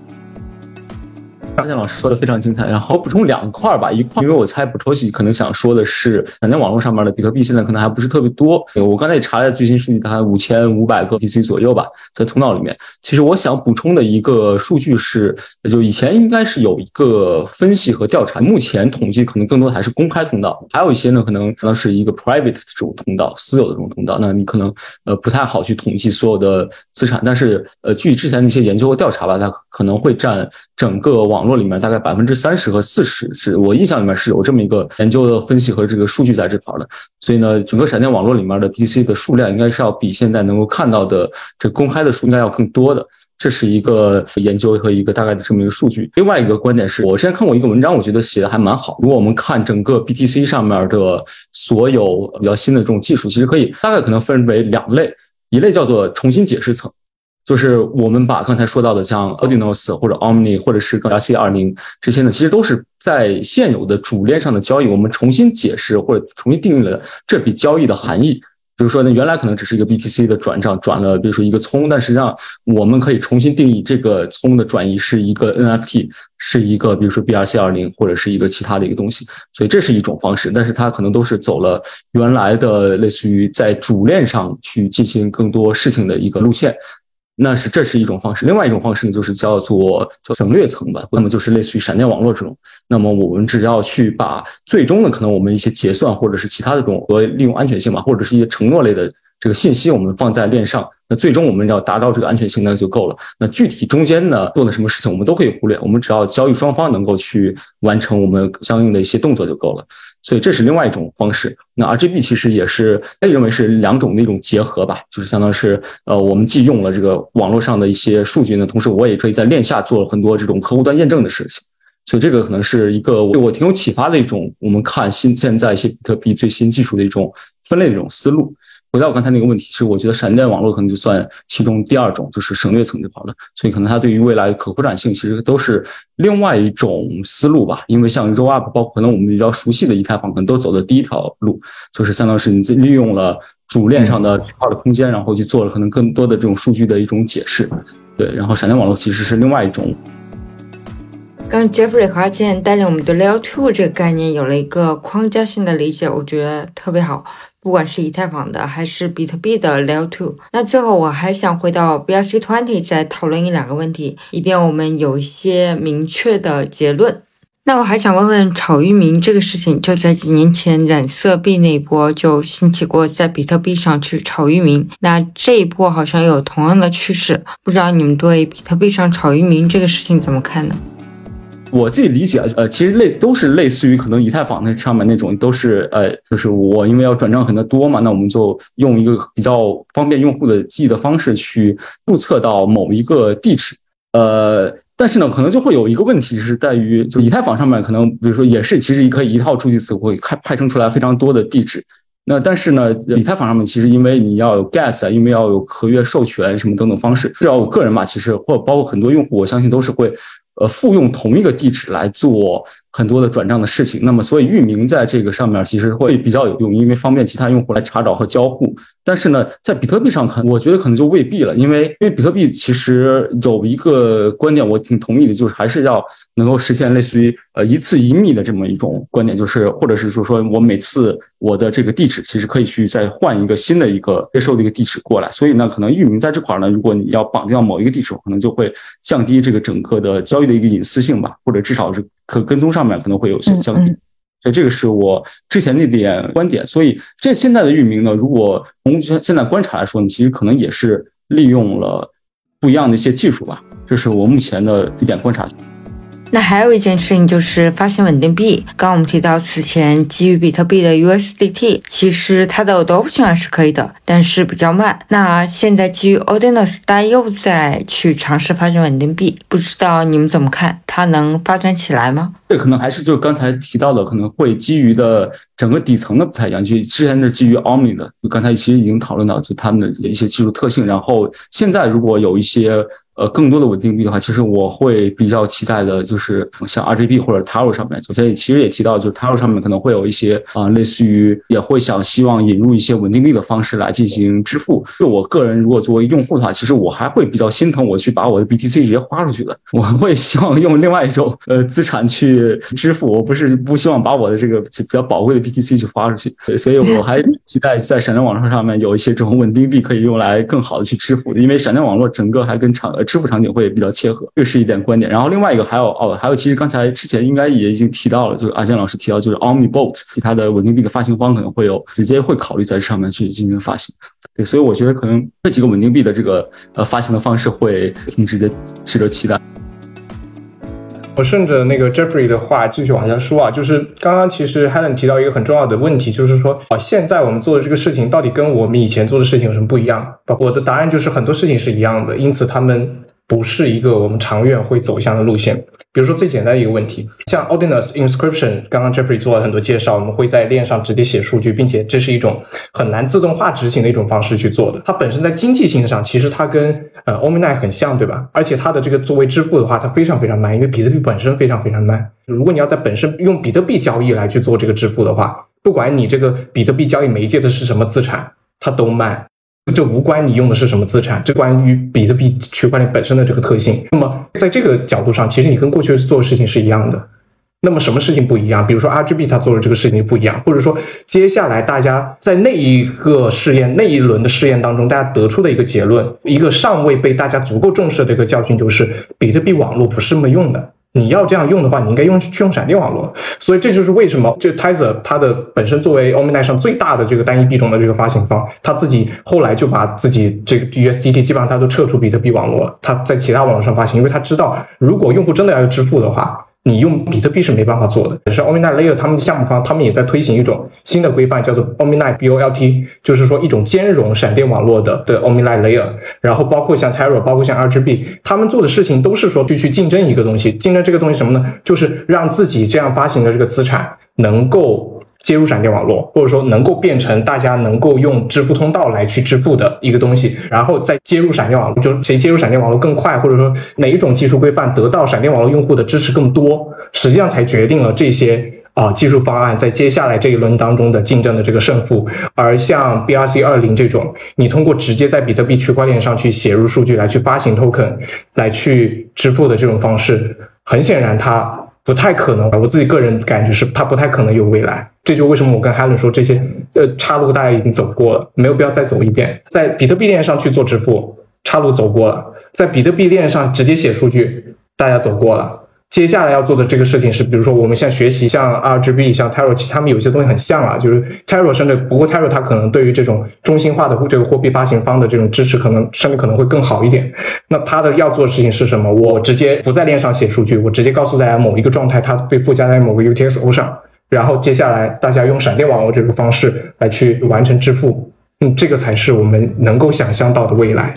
张健老师说的非常精彩，然后补充两块吧，一块因为我猜 Butoshi 可能想说的是，闪电网络上面的比特币现在可能还不是特别多。我刚才也查了最新数据，大概五千五百个 BC 左右吧，在通道里面。其实我想补充的一个数据是，就以前应该是有一个分析和调查，目前统计可能更多的还是公开通道，还有一些呢可能可能是一个 private 这种通道，私有的这种通道。那你可能呃不太好去统计所有的资产，但是呃据之前的一些研究和调查吧，它可能会占整个网络里面大概百分之三十和四十，是我印象里面是有这么一个研究的分析和这个数据在这块的。所以呢，整个闪电网络里面的 BTC 的数量应该是要比现在能够看到的这公开的数应该要更多的。这是一个研究和一个大概的这么一个数据。另外一个观点是我之前看过一个文章，我觉得写的还蛮好。如果我们看整个 BTC 上面的所有比较新的这种技术，其实可以大概可能分为两类，一类叫做重新解释层。就是我们把刚才说到的像 Audinos 或者 Omni 或者是 RC 二零这些呢，其实都是在现有的主链上的交易，我们重新解释或者重新定义了这笔交易的含义。比如说呢，原来可能只是一个 BTC 的转账，转了比如说一个葱，但实际上我们可以重新定义这个葱的转移是一个 NFT，是一个比如说 BRC 二零或者是一个其他的一个东西。所以这是一种方式，但是它可能都是走了原来的类似于在主链上去进行更多事情的一个路线。那是这是一种方式，另外一种方式呢，就是叫做叫省略层吧，那么就是类似于闪电网络这种。那么我们只要去把最终的可能我们一些结算或者是其他的这种和利用安全性吧，或者是一些承诺类的这个信息，我们放在链上。那最终我们要达到这个安全性，那就够了。那具体中间呢做了什么事情，我们都可以忽略，我们只要交易双方能够去完成我们相应的一些动作就够了。所以这是另外一种方式。那 RGB 其实也是被认为是两种的一种结合吧，就是相当是呃，我们既用了这个网络上的一些数据呢，同时我也可以在链下做了很多这种客户端验证的事情。所以这个可能是一个对我挺有启发的一种，我们看新现在一些比特币最新技术的一种分类的一种思路。回到我刚才那个问题，其实我觉得闪电网络可能就算其中第二种，就是省略层这块的，所以可能它对于未来可扩展性其实都是另外一种思路吧。因为像 Rollup，包括可能我们比较熟悉的以太坊，可能都走的第一条路，就是相当于是你利用了主链上的这块的空间，然后去做了可能更多的这种数据的一种解释。对，然后闪电网络其实是另外一种。刚 Jeffrey 和阿健带领我们对 Layer Two 这个概念有了一个框架性的理解，我觉得特别好。不管是以太坊的还是比特币的 Layer Two，那最后我还想回到 BRC Twenty 再讨论一两个问题，以便我们有一些明确的结论。那我还想问问炒域名这个事情，就在几年前染色币那一波就兴起过，在比特币上去炒域名。那这一波好像有同样的趋势，不知道你们对比特币上炒域名这个事情怎么看呢？我自己理解啊，呃，其实类都是类似于可能以太坊那上面那种，都是呃，就是我因为要转账很多嘛，那我们就用一个比较方便用户的记忆的方式去注册到某一个地址，呃，但是呢，可能就会有一个问题是在于，就以太坊上面可能比如说也是其实可以一套助记词会派派生出来非常多的地址，那但是呢，以太坊上面其实因为你要有 gas，因为要有合约授权什么等等方式，至少我个人嘛，其实或包括很多用户，我相信都是会。呃，复用同一个地址来做很多的转账的事情，那么所以域名在这个上面其实会比较有用，因为方便其他用户来查找和交互。但是呢，在比特币上可，我觉得可能就未必了，因为因为比特币其实有一个观点，我挺同意的，就是还是要能够实现类似于呃一次一密的这么一种观点，就是或者是说说我每次我的这个地址其实可以去再换一个新的一个接受的一个地址过来，所以呢，可能域名在这块儿呢，如果你要绑定到某一个地址，可能就会降低这个整个的交易的一个隐私性吧，或者至少是可跟踪上面可能会有些降低。所以这个是我之前那点观点，所以这现在的域名呢，如果从现在观察来说，你其实可能也是利用了不一样的一些技术吧。这是我目前的一点观察。那还有一件事情就是发行稳定币。刚刚我们提到，此前基于比特币的 USDT，其实它的 adoption 还是可以的，但是比较慢。那现在基于 Ordinals，大家又在去尝试发行稳定币，不知道你们怎么看？它能发展起来吗？这可能还是就刚才提到的，可能会基于的整个底层的不太一样。就之前是基于 Omni 的，就刚才其实已经讨论到，就他们的一些技术特性。然后现在如果有一些。呃，更多的稳定币的话，其实我会比较期待的，就是像 RGB 或者 Taro 上面。昨天其实也提到，就是 Taro 上面可能会有一些啊，类似于也会想希望引入一些稳定币的方式来进行支付。就我个人如果作为用户的话，其实我还会比较心疼我去把我的 BTC 直接花出去的。我会希望用另外一种呃资产去支付，我不是不希望把我的这个比较宝贵的 BTC 去花出去。所以我还期待在闪电网络上面有一些这种稳定币可以用来更好的去支付，因为闪电网络整个还跟场。支付场景会比较切合，这是一点观点。然后另外一个还有哦，还有其实刚才之前应该也已经提到了，就是阿健老师提到，就是 OmniBot 其他的稳定币的发行方可能会有直接会考虑在这上面去进行发行。对，所以我觉得可能这几个稳定币的这个呃发行的方式会挺值得值得期待。我顺着那个 Jeffrey 的话继续往下说啊，就是刚刚其实 Helen 提到一个很重要的问题，就是说啊，现在我们做的这个事情到底跟我们以前做的事情有什么不一样？我的答案就是很多事情是一样的，因此他们。不是一个我们长远会走向的路线。比如说最简单的一个问题，像 Ordinals Inscription，刚刚 Jeffrey 做了很多介绍，我们会在链上直接写数据，并且这是一种很难自动化执行的一种方式去做的。它本身在经济性上，其实它跟呃 Omni 很像，对吧？而且它的这个作为支付的话，它非常非常慢，因为比特币本身非常非常慢。如果你要在本身用比特币交易来去做这个支付的话，不管你这个比特币交易媒介的是什么资产，它都慢。这无关你用的是什么资产，这关于比特币区块链本身的这个特性。那么，在这个角度上，其实你跟过去做的事情是一样的。那么，什么事情不一样？比如说，RGB 它做的这个事情不一样，或者说，接下来大家在那一个试验、那一轮的试验当中，大家得出的一个结论，一个尚未被大家足够重视的一个教训，就是比特币网络不是这么用的。你要这样用的话，你应该用去用闪电网络，所以这就是为什么就 Tether 它的本身作为 Omni 上最大的这个单一币种的这个发行方，他自己后来就把自己这个 USDT 基本上他都撤出比特币网络了，他在其他网络上发行，因为他知道如果用户真的要支付的话。你用比特币是没办法做的。可是 Omni Layer 他们的项目方，他们也在推行一种新的规范，叫做 Omni BOLT，就是说一种兼容闪电网络的的 Omni Layer。然后包括像 Terra，包括像 RGB，他们做的事情都是说去去竞争一个东西，竞争这个东西什么呢？就是让自己这样发行的这个资产能够。接入闪电网络，或者说能够变成大家能够用支付通道来去支付的一个东西，然后再接入闪电网络，就谁接入闪电网络更快，或者说哪一种技术规范得到闪电网络用户的支持更多，实际上才决定了这些啊技术方案在接下来这一轮当中的竞争的这个胜负。而像 BRC 二零这种，你通过直接在比特币区块链上去写入数据来去发行 token 来去支付的这种方式，很显然它。不太可能，我自己个人感觉是它不太可能有未来。这就为什么我跟 Helen 说这些呃岔路大家已经走过了，没有必要再走一遍。在比特币链上去做支付，岔路走过了；在比特币链上直接写数据，大家走过了。接下来要做的这个事情是，比如说我们像学习像 RGB、像 Terra，其实他们有些东西很像啊，就是 Terra 甚至不过 Terra 它可能对于这种中心化的这个货币发行方的这种支持，可能甚至可能会更好一点。那它的要做的事情是什么？我直接不在链上写数据，我直接告诉大家某一个状态它被附加在某个 UTXO 上，然后接下来大家用闪电网络这个方式来去完成支付，嗯，这个才是我们能够想象到的未来。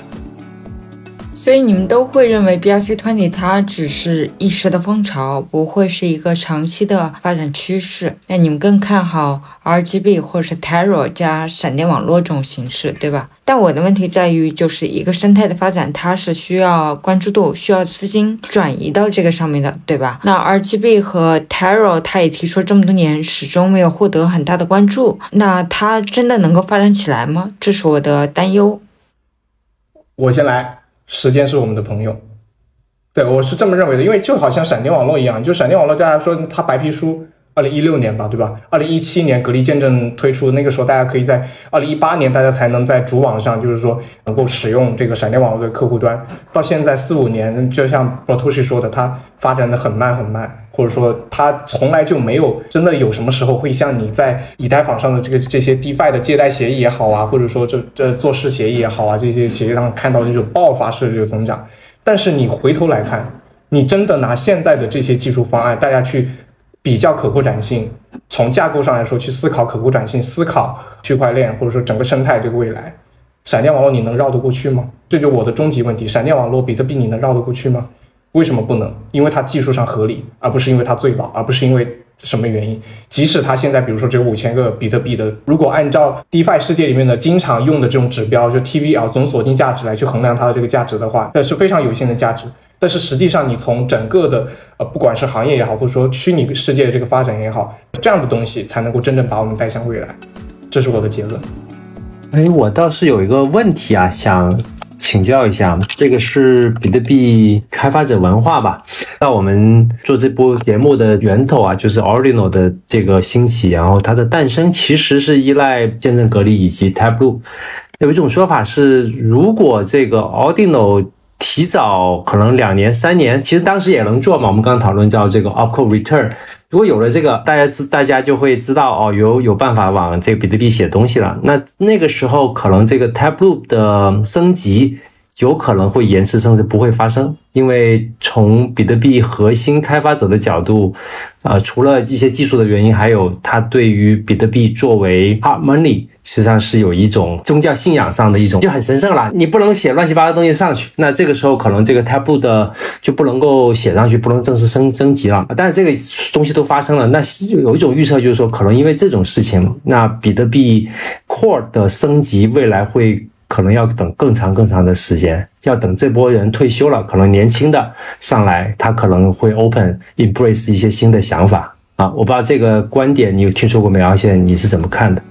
所以你们都会认为 BRC Twenty 它只是一时的风潮，不会是一个长期的发展趋势。那你们更看好 RGB 或者是 Terra 加闪电网络这种形式，对吧？但我的问题在于，就是一个生态的发展，它是需要关注度、需要资金转移到这个上面的，对吧？那 RGB 和 Terra 它也提出这么多年，始终没有获得很大的关注。那它真的能够发展起来吗？这是我的担忧。我先来。时间是我们的朋友，对我是这么认为的，因为就好像闪电网络一样，就闪电网络，大家说它白皮书，二零一六年吧，对吧？二零一七年格力见证推出，那个时候大家可以在二零一八年，大家才能在主网上，就是说能够使用这个闪电网络的客户端。到现在四五年，就像 b o t o s h i 说的，它发展的很慢很慢。或者说，它从来就没有真的有什么时候会像你在以太坊上的这个这些 DeFi 的借贷协议也好啊，或者说这这做事协议也好啊，这些协议上看到那种爆发式的这个增长。但是你回头来看，你真的拿现在的这些技术方案，大家去比较可扩展性，从架构上来说去思考可扩展性，思考区块链或者说整个生态这个未来，闪电网络你能绕得过去吗？这就我的终极问题：闪电网络比特币你能绕得过去吗？为什么不能？因为它技术上合理，而不是因为它最老，而不是因为什么原因。即使它现在比如说只有五千个比特币的，如果按照 DeFi 世界里面的经常用的这种指标，就 TVL 总锁定价值来去衡量它的这个价值的话，那是非常有限的价值。但是实际上，你从整个的呃，不管是行业也好，或者说虚拟世界的这个发展也好，这样的东西才能够真正把我们带向未来。这是我的结论。哎，我倒是有一个问题啊，想请教一下，这个是比特币开发者文化吧？那我们做这波节目的源头啊，就是 Ordinal 的这个兴起，然后它的诞生其实是依赖见证隔离以及 Tableau。有一种说法是，如果这个 Ordinal 提早可能两年三年，其实当时也能做嘛。我们刚讨论叫这个 Opco Return，如果有了这个，大家知大家就会知道哦，有有办法往这个比特币写东西了。那那个时候可能这个 Tab Loop 的升级有可能会延迟，甚至不会发生。因为从比特币核心开发者的角度，呃，除了一些技术的原因，还有它对于比特币作为 hard money，实际上是有一种宗教信仰上的一种就很神圣了。你不能写乱七八糟东西上去，那这个时候可能这个 taboo 的就不能够写上去，不能正式升升级了。但是这个东西都发生了，那有一种预测就是说，可能因为这种事情，那比特币 Core 的升级未来会。可能要等更长更长的时间，要等这波人退休了，可能年轻的上来，他可能会 open embrace 一些新的想法啊。我不知道这个观点你有听说过没有？而且你是怎么看的？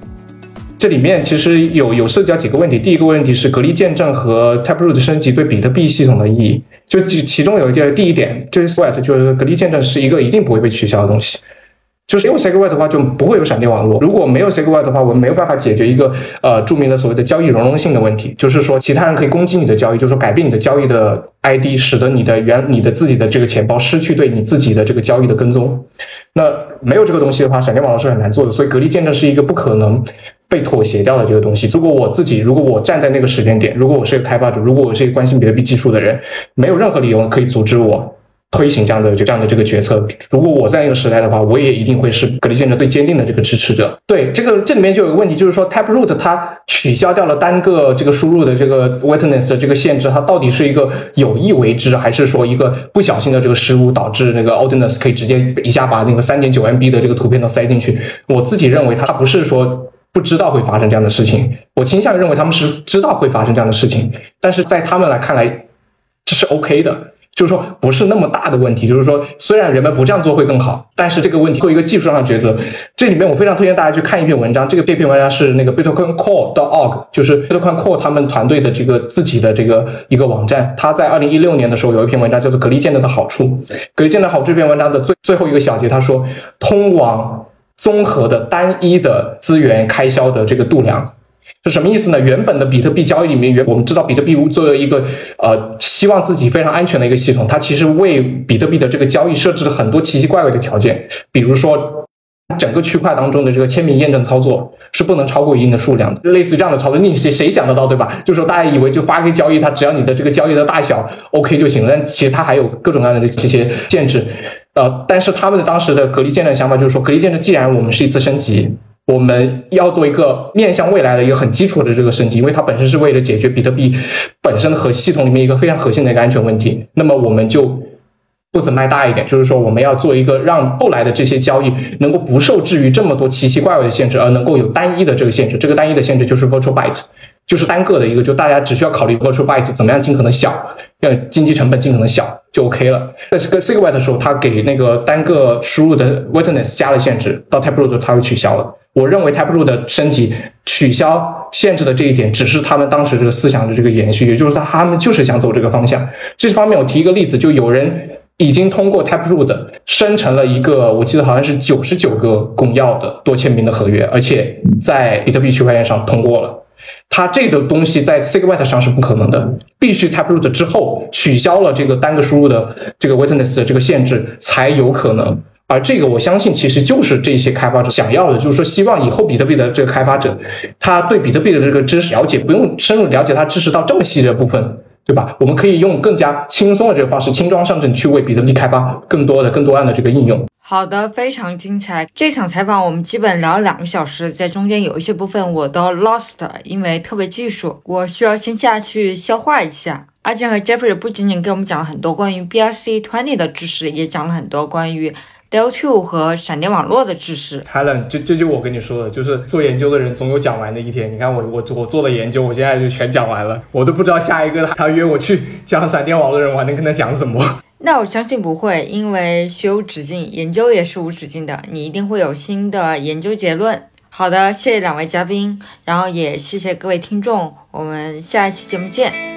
这里面其实有有涉及到几个问题。第一个问题是隔离见证和 Taproot 升级对比特币系统的意义。就其中有一个第一点，就是 Sweat，就是隔离见证是一个一定不会被取消的东西。就是用 SegWit 的话，就不会有闪电网络。如果没有 SegWit 的话，我们没有办法解决一个呃著名的所谓的交易容容性的问题。就是说，其他人可以攻击你的交易，就是说改变你的交易的 ID，使得你的原你的自己的这个钱包失去对你自己的这个交易的跟踪。那没有这个东西的话，闪电网络是很难做的。所以隔离见证是一个不可能被妥协掉的这个东西。如果我自己，如果我站在那个时间点，如果我是一个开发者，如果我是一个关心比特币技术的人，没有任何理由可以阻止我。推行这样的就这样的这个决策，如果我在那个时代的话，我也一定会是格力建设最坚定的这个支持者。对这个这里面就有个问题，就是说 Taproot 它取消掉了单个这个输入的这个 witness 的这个限制，它到底是一个有意为之，还是说一个不小心的这个失误导致那个 ordiness 可以直接一下把那个三点九 MB 的这个图片都塞进去？我自己认为它不是说不知道会发生这样的事情，我倾向于认为他们是知道会发生这样的事情，但是在他们来看来，这是 OK 的。就是说不是那么大的问题，就是说虽然人们不这样做会更好，但是这个问题做一个技术上的抉择。这里面我非常推荐大家去看一篇文章，这个这篇文章是那个 Bitcoin Core 的 org，就是 Bitcoin Core 他们团队的这个自己的这个一个网站。他在二零一六年的时候有一篇文章叫做《隔离建的好处》。隔离建证好这篇文章的最最后一个小节，他说通往综合的单一的资源开销的这个度量。是什么意思呢？原本的比特币交易里面，原我们知道比特币作为一个呃希望自己非常安全的一个系统，它其实为比特币的这个交易设置了很多奇奇怪怪的条件，比如说整个区块当中的这个签名验证操作是不能超过一定的数量的，类似这样的操作，你谁谁想得到对吧？就是说大家以为就发个交易，它只要你的这个交易的大小 OK 就行了，但其实它还有各种各样的这些限制，呃，但是他们的当时的隔离建证想法就是说，隔离建证既然我们是一次升级。我们要做一个面向未来的一个很基础的这个升级，因为它本身是为了解决比特币本身和系统里面一个非常核心的一个安全问题。那么我们就步子迈大一点，就是说我们要做一个让后来的这些交易能够不受制于这么多奇奇怪怪的限制，而能够有单一的这个限制。这个单一的限制就是 virtual byte，就是单个的一个，就大家只需要考虑 virtual byte 怎么样尽可能小，让经济成本尽可能小就 OK 了。在这个 SegWit 的时候，他给那个单个输入的 witness 加了限制，到 Taproot 它就取消了。我认为 Taproot 的升级取消限制的这一点，只是他们当时这个思想的这个延续，也就是他他们就是想走这个方向。这方面我提一个例子，就有人已经通过 Taproot 生成了一个，我记得好像是九十九个公钥的多签名的合约，而且在比特币区块链上通过了。它这个东西在 SegWit 上是不可能的，必须 Taproot 之后取消了这个单个输入的这个 witness 的这个限制才有可能。而这个，我相信其实就是这些开发者想要的，就是说希望以后比特币的这个开发者，他对比特币的这个知识了解，不用深入了解它知识到这么细的部分，对吧？我们可以用更加轻松的这个方式，轻装上阵去为比特币开发更多的、更多样的这个应用。好的，非常精彩。这场采访我们基本聊了两个小时，在中间有一些部分我都 lost，因为特别技术，我需要先下去消化一下。阿健和 Jeffrey 不仅仅给我们讲了很多关于 BRC20 的知识，也讲了很多关于 Del2 和闪电网络的知识。Helen，这这就我跟你说的，就是做研究的人总有讲完的一天。你看我我我做的研究，我现在就全讲完了，我都不知道下一个他约我去讲闪电网络的人，我还能跟他讲什么。那我相信不会，因为学无止境，研究也是无止境的，你一定会有新的研究结论。好的，谢谢两位嘉宾，然后也谢谢各位听众，我们下一期节目见。